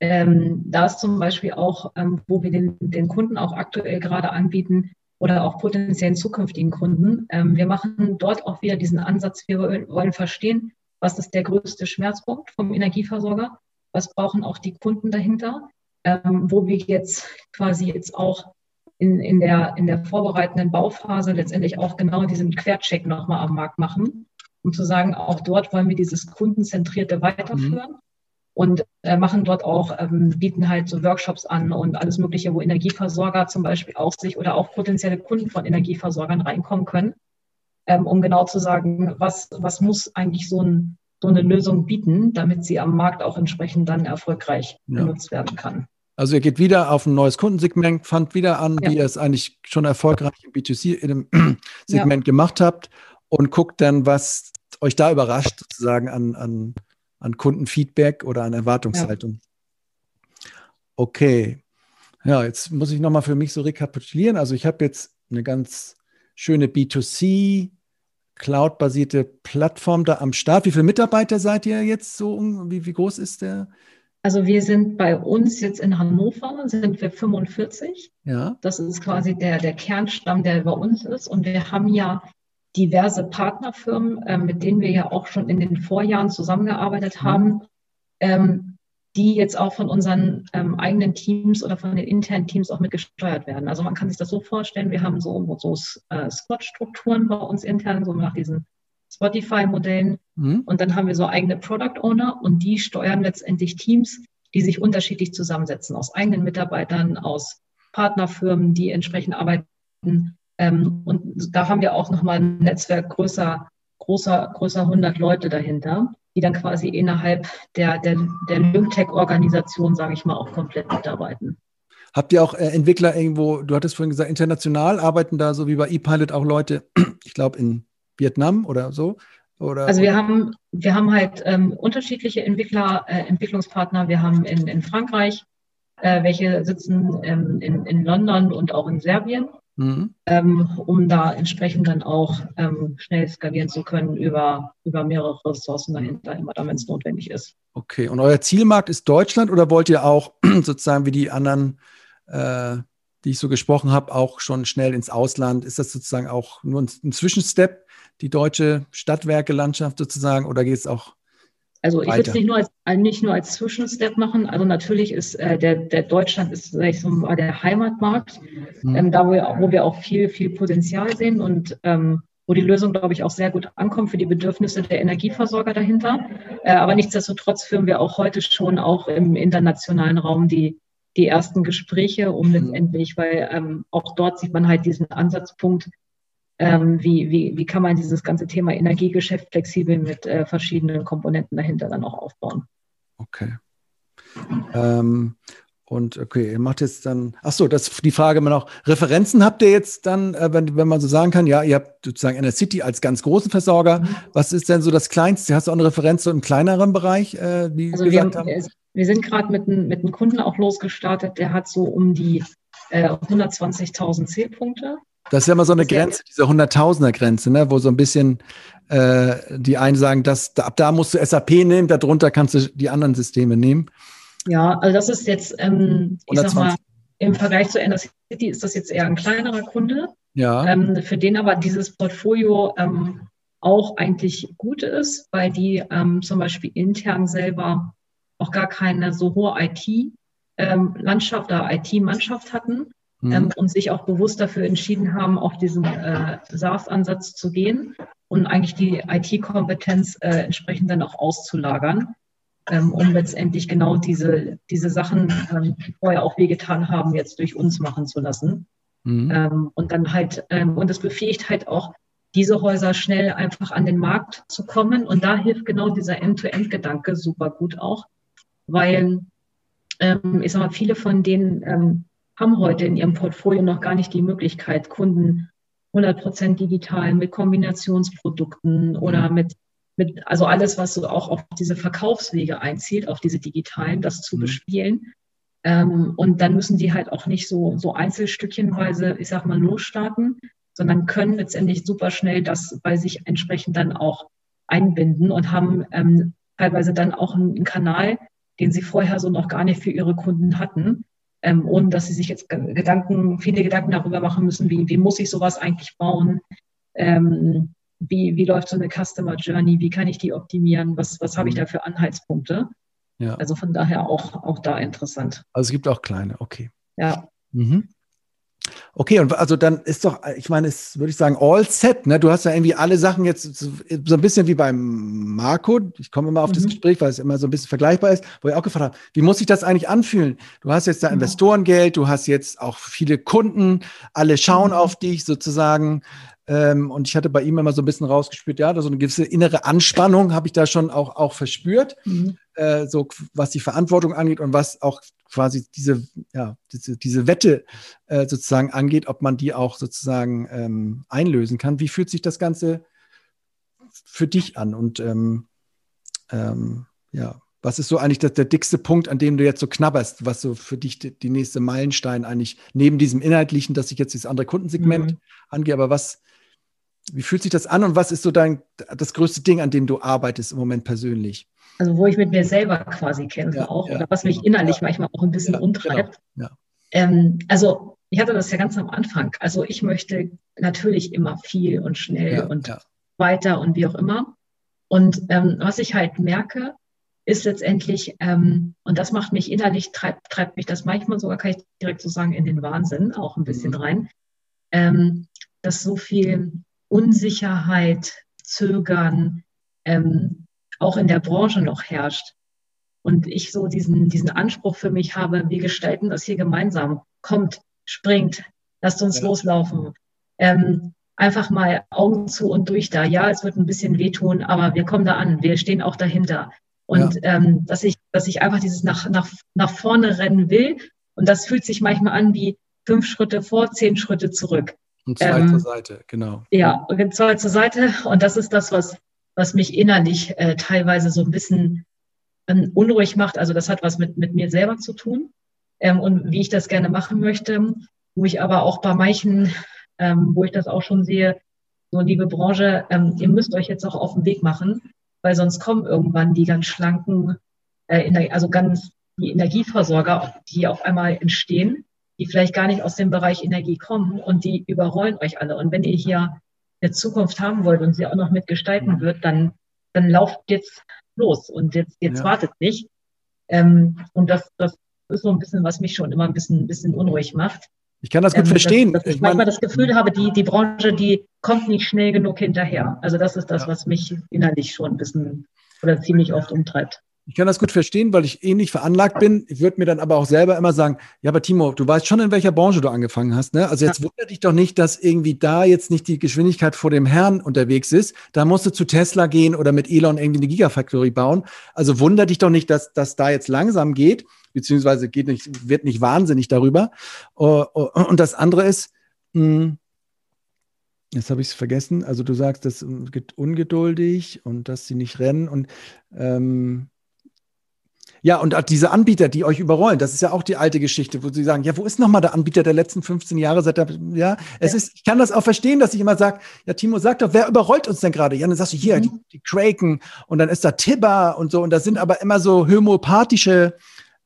ähm, da ist zum Beispiel auch, ähm, wo wir den, den Kunden auch aktuell gerade anbieten oder auch potenziellen zukünftigen Kunden. Ähm, wir machen dort auch wieder diesen Ansatz, wir wollen verstehen, was ist der größte Schmerzpunkt vom Energieversorger, was brauchen auch die Kunden dahinter, ähm, wo wir jetzt quasi jetzt auch in, in, der, in der vorbereitenden Bauphase letztendlich auch genau diesen Quercheck nochmal am Markt machen, um zu sagen, auch dort wollen wir dieses Kundenzentrierte weiterführen. Mhm und äh, machen dort auch, ähm, bieten halt so Workshops an und alles Mögliche, wo Energieversorger zum Beispiel auch sich oder auch potenzielle Kunden von Energieversorgern reinkommen können, ähm, um genau zu sagen, was, was muss eigentlich so, ein, so eine Lösung bieten, damit sie am Markt auch entsprechend dann erfolgreich ja. genutzt werden kann. Also ihr geht wieder auf ein neues Kundensegment, fangt wieder an, ja. wie ihr es eigentlich schon erfolgreich im B2C in dem Segment ja. gemacht habt und guckt dann, was euch da überrascht, sozusagen an, an an Kundenfeedback oder an Erwartungshaltung. Ja. Okay. Ja, jetzt muss ich nochmal für mich so rekapitulieren. Also ich habe jetzt eine ganz schöne B2C Cloud-basierte Plattform da am Start. Wie viele Mitarbeiter seid ihr jetzt so? Wie, wie groß ist der? Also wir sind bei uns jetzt in Hannover, sind wir 45. Ja. Das ist quasi der, der Kernstamm, der bei uns ist. Und wir haben ja diverse Partnerfirmen, äh, mit denen wir ja auch schon in den Vorjahren zusammengearbeitet mhm. haben, ähm, die jetzt auch von unseren ähm, eigenen Teams oder von den internen Teams auch mitgesteuert werden. Also man kann sich das so vorstellen, wir haben so, so äh, Squad-Strukturen bei uns intern, so nach diesen Spotify-Modellen. Mhm. Und dann haben wir so eigene Product Owner und die steuern letztendlich Teams, die sich unterschiedlich zusammensetzen, aus eigenen Mitarbeitern, aus Partnerfirmen, die entsprechend arbeiten ähm, und da haben wir auch nochmal ein Netzwerk größer, großer, größer 100 Leute dahinter, die dann quasi innerhalb der, der, der Lymtech-Organisation, sage ich mal, auch komplett mitarbeiten. Habt ihr auch äh, Entwickler irgendwo, du hattest vorhin gesagt, international arbeiten da so wie bei ePilot auch Leute, ich glaube in Vietnam oder so? Oder, also wir haben, wir haben halt ähm, unterschiedliche Entwickler, äh, Entwicklungspartner. Wir haben in, in Frankreich, äh, welche sitzen ähm, in, in London und auch in Serbien mhm. ähm, um da entsprechend dann auch ähm, schnell skalieren zu können über, über mehrere Ressourcen dahinter, immer dann, wenn es notwendig ist. Okay, und euer Zielmarkt ist Deutschland oder wollt ihr auch sozusagen wie die anderen, äh, die ich so gesprochen habe, auch schon schnell ins Ausland? Ist das sozusagen auch nur ein, ein Zwischenstep, die deutsche Stadtwerke-Landschaft sozusagen, oder geht es auch also ich würde es nicht nur als äh, nicht nur als Zwischenstep machen. Also natürlich ist äh, der, der Deutschland ist sag ich so der Heimatmarkt, mhm. ähm, da wo wir, wo wir auch viel, viel Potenzial sehen und ähm, wo die Lösung, glaube ich, auch sehr gut ankommt für die Bedürfnisse der Energieversorger dahinter. Äh, aber nichtsdestotrotz führen wir auch heute schon auch im internationalen Raum die, die ersten Gespräche, um mhm. letztendlich, weil ähm, auch dort sieht man halt diesen Ansatzpunkt, ähm, wie, wie, wie kann man dieses ganze Thema Energiegeschäft flexibel mit äh, verschiedenen Komponenten dahinter dann auch aufbauen. Okay. Ähm, und okay, ihr macht jetzt dann, ach so, das die Frage immer noch. Referenzen habt ihr jetzt dann, äh, wenn, wenn man so sagen kann, ja, ihr habt sozusagen Inner City als ganz großen Versorger. Mhm. Was ist denn so das Kleinste? Hast du auch eine Referenz so im kleineren Bereich, äh, wie also gesagt wir, haben? Wir sind gerade mit, mit einem Kunden auch losgestartet, der hat so um die äh, 120.000 Zählpunkte. Das ist ja immer so eine Grenze, diese Hunderttausender-Grenze, ne? wo so ein bisschen äh, die einen sagen, dass ab da musst du SAP nehmen, darunter kannst du die anderen Systeme nehmen. Ja, also das ist jetzt, ähm, ich 120. sag mal, im Vergleich zu Ender City ist das jetzt eher ein kleinerer Kunde, ja. ähm, für den aber dieses Portfolio ähm, auch eigentlich gut ist, weil die ähm, zum Beispiel intern selber auch gar keine so hohe IT-Landschaft ähm, oder IT-Mannschaft hatten mhm. ähm, und sich auch bewusst dafür entschieden haben, auf diesen äh, SaaS-Ansatz zu gehen. und eigentlich die IT-Kompetenz äh, entsprechend dann auch auszulagern, ähm, um letztendlich genau diese, diese Sachen, ähm, die vorher auch wehgetan haben, jetzt durch uns machen zu lassen. Mhm. Ähm, und dann halt, ähm, und es befähigt halt auch, diese Häuser schnell einfach an den Markt zu kommen. Und da hilft genau dieser End-to-End-Gedanke super gut auch, weil ähm, ich sag mal, viele von denen ähm, haben heute in ihrem Portfolio noch gar nicht die Möglichkeit, Kunden 100% digital mit Kombinationsprodukten oder mhm. mit, mit, also alles, was so auch auf diese Verkaufswege einzieht, auf diese digitalen, das zu mhm. bespielen. Ähm, und dann müssen die halt auch nicht so, so einzelstückchenweise, ich sag mal, losstarten, sondern können letztendlich super schnell das bei sich entsprechend dann auch einbinden und haben ähm, teilweise dann auch einen, einen Kanal, den sie vorher so noch gar nicht für ihre Kunden hatten ähm, ohne dass sie sich jetzt Gedanken, viele Gedanken darüber machen müssen, wie, wie muss ich sowas eigentlich bauen, ähm, wie, wie läuft so eine Customer Journey, wie kann ich die optimieren, was, was habe ich da für Anhaltspunkte. Ja. Also von daher auch, auch da interessant. Also es gibt auch kleine, okay. Ja. Mhm. Okay, und also dann ist doch, ich meine, es würde ich sagen, all set, ne? Du hast ja irgendwie alle Sachen jetzt so ein bisschen wie beim Marco. Ich komme immer auf mhm. das Gespräch, weil es immer so ein bisschen vergleichbar ist, wo ich auch gefragt habe, wie muss sich das eigentlich anfühlen? Du hast jetzt da Investorengeld, du hast jetzt auch viele Kunden, alle schauen mhm. auf dich sozusagen. Ähm, und ich hatte bei ihm immer so ein bisschen rausgespürt, ja, so eine gewisse innere Anspannung habe ich da schon auch, auch verspürt, mhm. äh, so was die Verantwortung angeht und was auch quasi diese, ja, diese, diese Wette äh, sozusagen angeht, ob man die auch sozusagen ähm, einlösen kann. Wie fühlt sich das Ganze für dich an? Und ähm, ähm ja, was ist so eigentlich der, der, dickste Punkt, an dem du jetzt so knabberst, was so für dich die, die nächste Meilenstein eigentlich neben diesem inhaltlichen, dass ich jetzt das andere Kundensegment mhm. angehe, aber was, wie fühlt sich das an und was ist so dein, das größte Ding, an dem du arbeitest im Moment persönlich? Also wo ich mit mir selber quasi kämpfe ja, auch ja, oder was mich genau. innerlich ja. manchmal auch ein bisschen umtreibt. Genau. Ähm, also ich hatte das ja ganz am Anfang. Also ich möchte natürlich immer viel und schnell und weiter und wie auch immer. Und ähm, was ich halt merke, ist letztendlich, ähm, und das macht mich innerlich, treibt, treibt mich das manchmal sogar, kann ich direkt so sagen, in den Wahnsinn auch ein bisschen mhm. rein, ähm, dass so viel Unsicherheit, Zögern ähm, auch in der Branche noch herrscht. Und ich so diesen, diesen Anspruch für mich habe, wir gestalten das hier gemeinsam. Kommt, springt, lasst uns ja. loslaufen. Ähm, einfach mal Augen zu und durch da. Ja, es wird ein bisschen wehtun, aber wir kommen da an. Wir stehen auch dahinter. Und ja. ähm, dass ich, dass ich einfach dieses nach, nach, nach vorne rennen will. Und das fühlt sich manchmal an wie fünf Schritte vor, zehn Schritte zurück. Und zwei ähm, zur Seite, genau. Ja, zwei zur Seite. Und das ist das, was, was mich innerlich äh, teilweise so ein bisschen ähm, unruhig macht. Also das hat was mit, mit mir selber zu tun ähm, und wie ich das gerne machen möchte. Wo ich aber auch bei manchen, ähm, wo ich das auch schon sehe, so liebe Branche, ähm, ihr müsst euch jetzt auch auf den Weg machen, weil sonst kommen irgendwann die ganz schlanken, äh, also ganz die Energieversorger, die auf einmal entstehen die vielleicht gar nicht aus dem Bereich Energie kommen und die überrollen euch alle. Und wenn ihr hier eine Zukunft haben wollt und sie auch noch mitgestalten mhm. wird, dann, dann lauft jetzt los und jetzt, jetzt ja. wartet nicht. Ähm, und das, das ist so ein bisschen, was mich schon immer ein bisschen, ein bisschen unruhig macht. Ich kann das gut ähm, verstehen. Dass, dass ich, ich manchmal das Gefühl habe, die, die Branche, die kommt nicht schnell genug hinterher. Also das ist das, ja. was mich innerlich schon ein bisschen oder ziemlich oft umtreibt. Ich kann das gut verstehen, weil ich ähnlich veranlagt bin. Ich würde mir dann aber auch selber immer sagen, ja, aber Timo, du weißt schon, in welcher Branche du angefangen hast. Ne? Also jetzt ja. wundert dich doch nicht, dass irgendwie da jetzt nicht die Geschwindigkeit vor dem Herrn unterwegs ist. Da musst du zu Tesla gehen oder mit Elon irgendwie eine Gigafactory bauen. Also wundert dich doch nicht, dass das da jetzt langsam geht, beziehungsweise geht nicht, wird nicht wahnsinnig darüber. Oh, oh, und das andere ist, hm, Jetzt habe ich es vergessen. Also du sagst, das geht ungeduldig und dass sie nicht rennen und ähm, ja, und diese Anbieter, die euch überrollen, das ist ja auch die alte Geschichte, wo sie sagen, ja, wo ist nochmal der Anbieter der letzten 15 Jahre? Seit der, ja, es ja. ist, ich kann das auch verstehen, dass ich immer sage, ja, Timo, sag doch, wer überrollt uns denn gerade? Ja, dann sagst du, hier, mhm. die, die Kraken und dann ist da Tibber und so und das sind aber immer so homöopathische,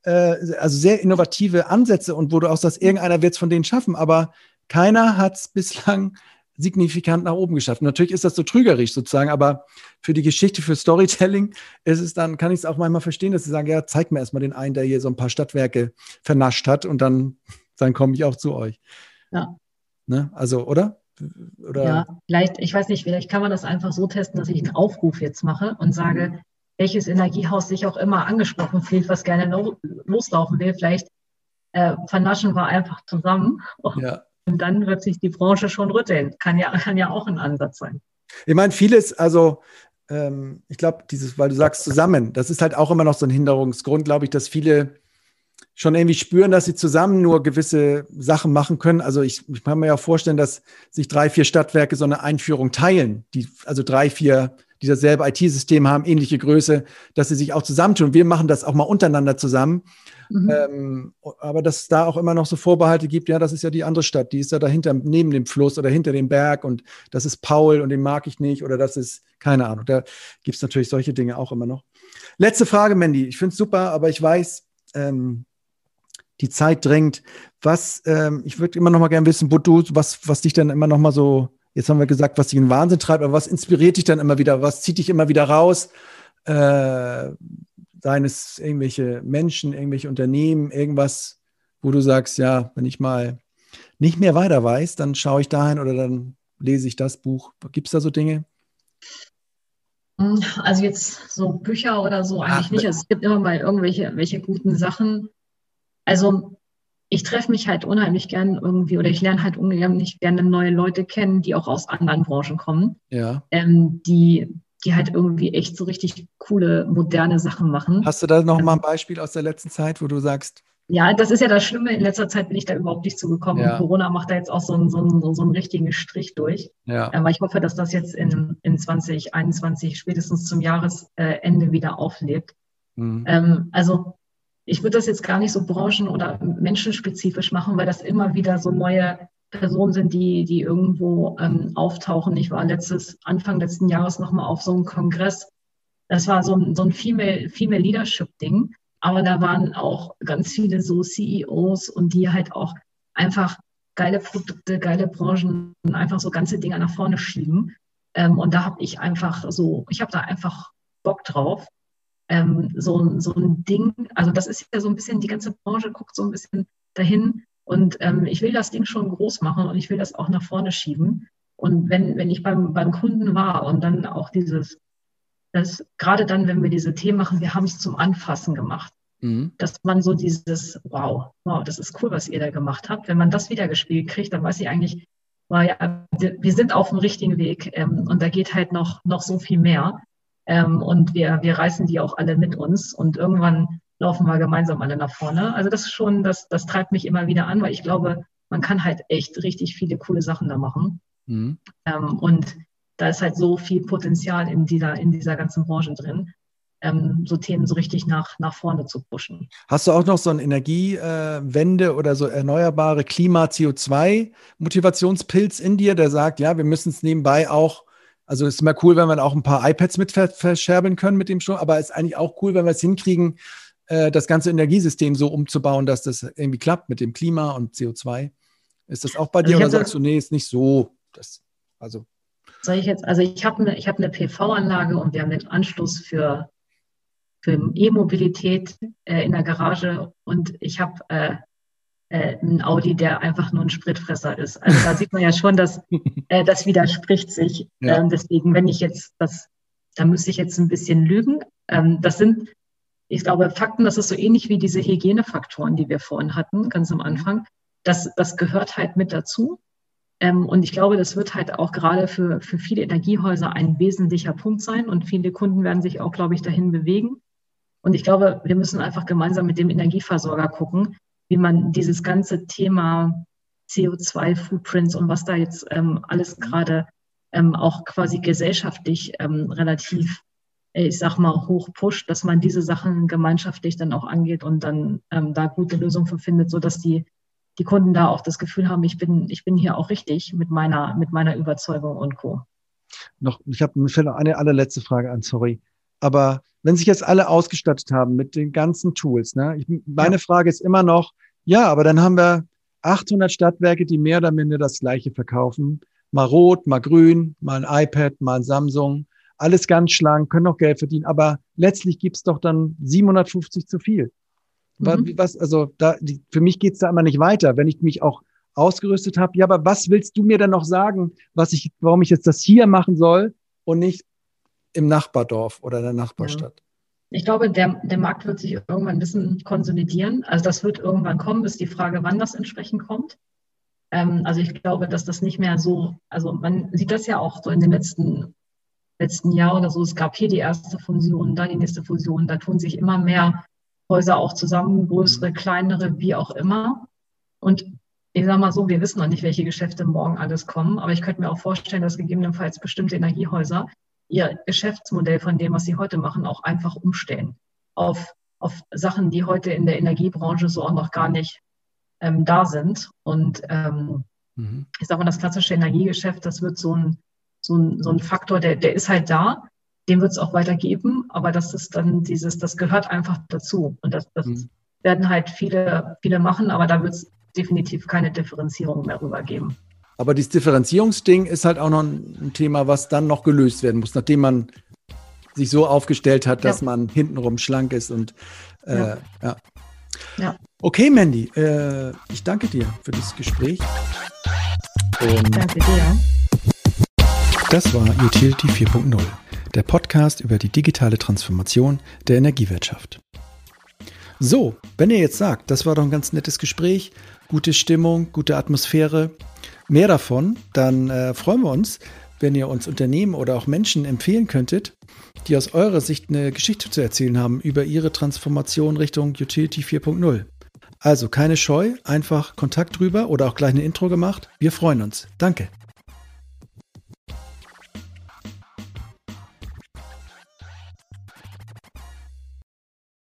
äh, also sehr innovative Ansätze und wo du auch sagst, irgendeiner wird es von denen schaffen, aber keiner hat es bislang signifikant nach oben geschafft. natürlich ist das so trügerisch sozusagen, aber für die Geschichte, für Storytelling ist es dann, kann ich es auch manchmal verstehen, dass sie sagen, ja, zeig mir erstmal den einen, der hier so ein paar Stadtwerke vernascht hat und dann, dann komme ich auch zu euch. Ja. Ne? Also, oder? Oder? Ja, vielleicht, ich weiß nicht, vielleicht kann man das einfach so testen, dass ich einen Aufruf jetzt mache und sage, welches Energiehaus sich auch immer angesprochen fühlt, was gerne loslaufen will. Vielleicht äh, vernaschen wir einfach zusammen. Ja. Und dann wird sich die Branche schon rütteln. Kann ja, kann ja auch ein Ansatz sein. Ich meine, vieles, also ähm, ich glaube, dieses, weil du sagst zusammen, das ist halt auch immer noch so ein Hinderungsgrund, glaube ich, dass viele schon irgendwie spüren, dass sie zusammen nur gewisse Sachen machen können. Also ich, ich kann mir ja vorstellen, dass sich drei, vier Stadtwerke so eine Einführung teilen, die, also drei, vier, die dasselbe IT-System haben, ähnliche Größe, dass sie sich auch zusammentun. Wir machen das auch mal untereinander zusammen. Mhm. Ähm, aber dass es da auch immer noch so Vorbehalte gibt, ja, das ist ja die andere Stadt, die ist ja dahinter, neben dem Fluss oder hinter dem Berg und das ist Paul und den mag ich nicht oder das ist, keine Ahnung, da gibt es natürlich solche Dinge auch immer noch. Letzte Frage, Mandy. Ich finde es super, aber ich weiß, ähm, die Zeit drängt. Was, ähm, ich würde immer noch mal gerne wissen, wo du, was, was dich dann immer noch mal so, jetzt haben wir gesagt, was dich in Wahnsinn treibt, aber was inspiriert dich dann immer wieder? Was zieht dich immer wieder raus? Äh, seien es irgendwelche Menschen, irgendwelche Unternehmen, irgendwas, wo du sagst, ja, wenn ich mal nicht mehr weiter weiß, dann schaue ich dahin oder dann lese ich das Buch. Gibt es da so Dinge? Also jetzt so Bücher oder so eigentlich Ach, nicht. Also es gibt immer mal irgendwelche welche guten Sachen. Also ich treffe mich halt unheimlich gern irgendwie oder ich lerne halt unheimlich gerne neue Leute kennen, die auch aus anderen Branchen kommen. Ja. Ähm, die, die halt irgendwie echt so richtig coole, moderne Sachen machen. Hast du da noch mal ein Beispiel aus der letzten Zeit, wo du sagst, ja, das ist ja das Schlimme. In letzter Zeit bin ich da überhaupt nicht zugekommen. Ja. Und Corona macht da jetzt auch so einen, so einen, so einen richtigen Strich durch. Ja. Aber ich hoffe, dass das jetzt in, in 2021 spätestens zum Jahresende wieder auflebt. Mhm. Ähm, also ich würde das jetzt gar nicht so branchen- oder menschenspezifisch machen, weil das immer wieder so neue Personen sind, die, die irgendwo ähm, auftauchen. Ich war letztes, Anfang letzten Jahres nochmal auf so einem Kongress. Das war so ein, so ein Female, Female Leadership-Ding. Aber da waren auch ganz viele so CEOs und die halt auch einfach geile Produkte, geile Branchen und einfach so ganze Dinge nach vorne schieben. Ähm, und da habe ich einfach so, ich habe da einfach Bock drauf ähm, so, so ein Ding, also das ist ja so ein bisschen, die ganze Branche guckt so ein bisschen dahin und ähm, ich will das Ding schon groß machen und ich will das auch nach vorne schieben. Und wenn, wenn ich beim, beim Kunden war und dann auch dieses, das, gerade dann, wenn wir diese Themen machen, wir haben es zum Anfassen gemacht. Mhm. Dass man so dieses, wow, wow, das ist cool, was ihr da gemacht habt. Wenn man das wieder gespielt kriegt, dann weiß ich eigentlich, wow, ja, wir sind auf dem richtigen Weg ähm, und da geht halt noch, noch so viel mehr. Ähm, und wir, wir reißen die auch alle mit uns und irgendwann laufen wir gemeinsam alle nach vorne. Also das ist schon, das, das treibt mich immer wieder an, weil ich glaube, man kann halt echt richtig viele coole Sachen da machen. Mhm. Ähm, und da ist halt so viel Potenzial in dieser, in dieser ganzen Branche drin, ähm, so Themen so richtig nach, nach vorne zu pushen. Hast du auch noch so eine Energiewende äh, oder so erneuerbare Klima-CO2-Motivationspilz in dir, der sagt, ja, wir müssen es nebenbei auch also ist immer cool, wenn wir auch ein paar iPads mit verscherbeln können mit dem Strom, aber ist eigentlich auch cool, wenn wir es hinkriegen, äh, das ganze Energiesystem so umzubauen, dass das irgendwie klappt mit dem Klima und CO2. Ist das auch bei also dir oder sagst du, nee, ist nicht so? Das, also. Soll ich jetzt, also ich habe eine, ich eine PV-Anlage und wir haben den Anschluss für, für E-Mobilität äh, in der Garage und ich habe äh, äh, ein Audi, der einfach nur ein Spritfresser ist. Also da sieht man ja schon, dass äh, das widerspricht sich. Ja. Ähm, deswegen, wenn ich jetzt das, da müsste ich jetzt ein bisschen lügen. Ähm, das sind, ich glaube, Fakten, das ist so ähnlich wie diese Hygienefaktoren, die wir vorhin hatten, ganz am Anfang. Das, das gehört halt mit dazu. Ähm, und ich glaube, das wird halt auch gerade für, für viele Energiehäuser ein wesentlicher Punkt sein. Und viele Kunden werden sich auch, glaube ich, dahin bewegen. Und ich glaube, wir müssen einfach gemeinsam mit dem Energieversorger gucken, wie man dieses ganze Thema CO2-Footprints und was da jetzt ähm, alles gerade ähm, auch quasi gesellschaftlich ähm, relativ, ich sag mal, hoch pusht, dass man diese Sachen gemeinschaftlich dann auch angeht und dann ähm, da gute Lösungen für findet, sodass die, die Kunden da auch das Gefühl haben, ich bin, ich bin hier auch richtig mit meiner, mit meiner Überzeugung und Co. Noch, ich habe eine allerletzte Frage an, sorry. Aber wenn sich jetzt alle ausgestattet haben mit den ganzen Tools, ne? Ich, meine ja. Frage ist immer noch, ja, aber dann haben wir 800 Stadtwerke, die mehr oder minder das Gleiche verkaufen. Mal rot, mal grün, mal ein iPad, mal ein Samsung. Alles ganz schlank, können auch Geld verdienen. Aber letztlich gibt's doch dann 750 zu viel. Mhm. Was, also da, die, für mich geht's da immer nicht weiter. Wenn ich mich auch ausgerüstet habe. Ja, aber was willst du mir denn noch sagen, was ich, warum ich jetzt das hier machen soll und nicht im Nachbardorf oder der Nachbarstadt? Ich glaube, der, der Markt wird sich irgendwann ein bisschen konsolidieren. Also das wird irgendwann kommen, ist die Frage, wann das entsprechend kommt. Ähm, also ich glaube, dass das nicht mehr so, also man sieht das ja auch so in den letzten, letzten Jahren oder so. Es gab hier die erste Fusion, da die nächste Fusion. Da tun sich immer mehr Häuser auch zusammen, größere, kleinere, wie auch immer. Und ich sage mal so, wir wissen noch nicht, welche Geschäfte morgen alles kommen, aber ich könnte mir auch vorstellen, dass gegebenenfalls bestimmte Energiehäuser ihr Geschäftsmodell von dem, was sie heute machen, auch einfach umstellen auf, auf Sachen, die heute in der Energiebranche so auch noch gar nicht ähm, da sind. Und ähm, mhm. ich sage mal, das klassische Energiegeschäft, das wird so ein, so ein, so ein Faktor, der, der ist halt da, den wird es auch weitergeben, aber das ist dann dieses, das gehört einfach dazu. Und das, das mhm. werden halt viele, viele machen, aber da wird es definitiv keine Differenzierung mehr rübergeben. Aber dieses Differenzierungsding ist halt auch noch ein Thema, was dann noch gelöst werden muss, nachdem man sich so aufgestellt hat, dass ja. man hintenrum schlank ist und äh, ja. ja. ja. Okay, Mandy, äh, ich danke dir für das Gespräch. Und danke dir. Das war Utility 4.0, der Podcast über die digitale Transformation der Energiewirtschaft. So, wenn ihr jetzt sagt, das war doch ein ganz nettes Gespräch, gute Stimmung, gute Atmosphäre, mehr davon, dann äh, freuen wir uns, wenn ihr uns Unternehmen oder auch Menschen empfehlen könntet, die aus eurer Sicht eine Geschichte zu erzählen haben über ihre Transformation Richtung Utility 4.0. Also keine Scheu, einfach Kontakt drüber oder auch gleich eine Intro gemacht. Wir freuen uns. Danke.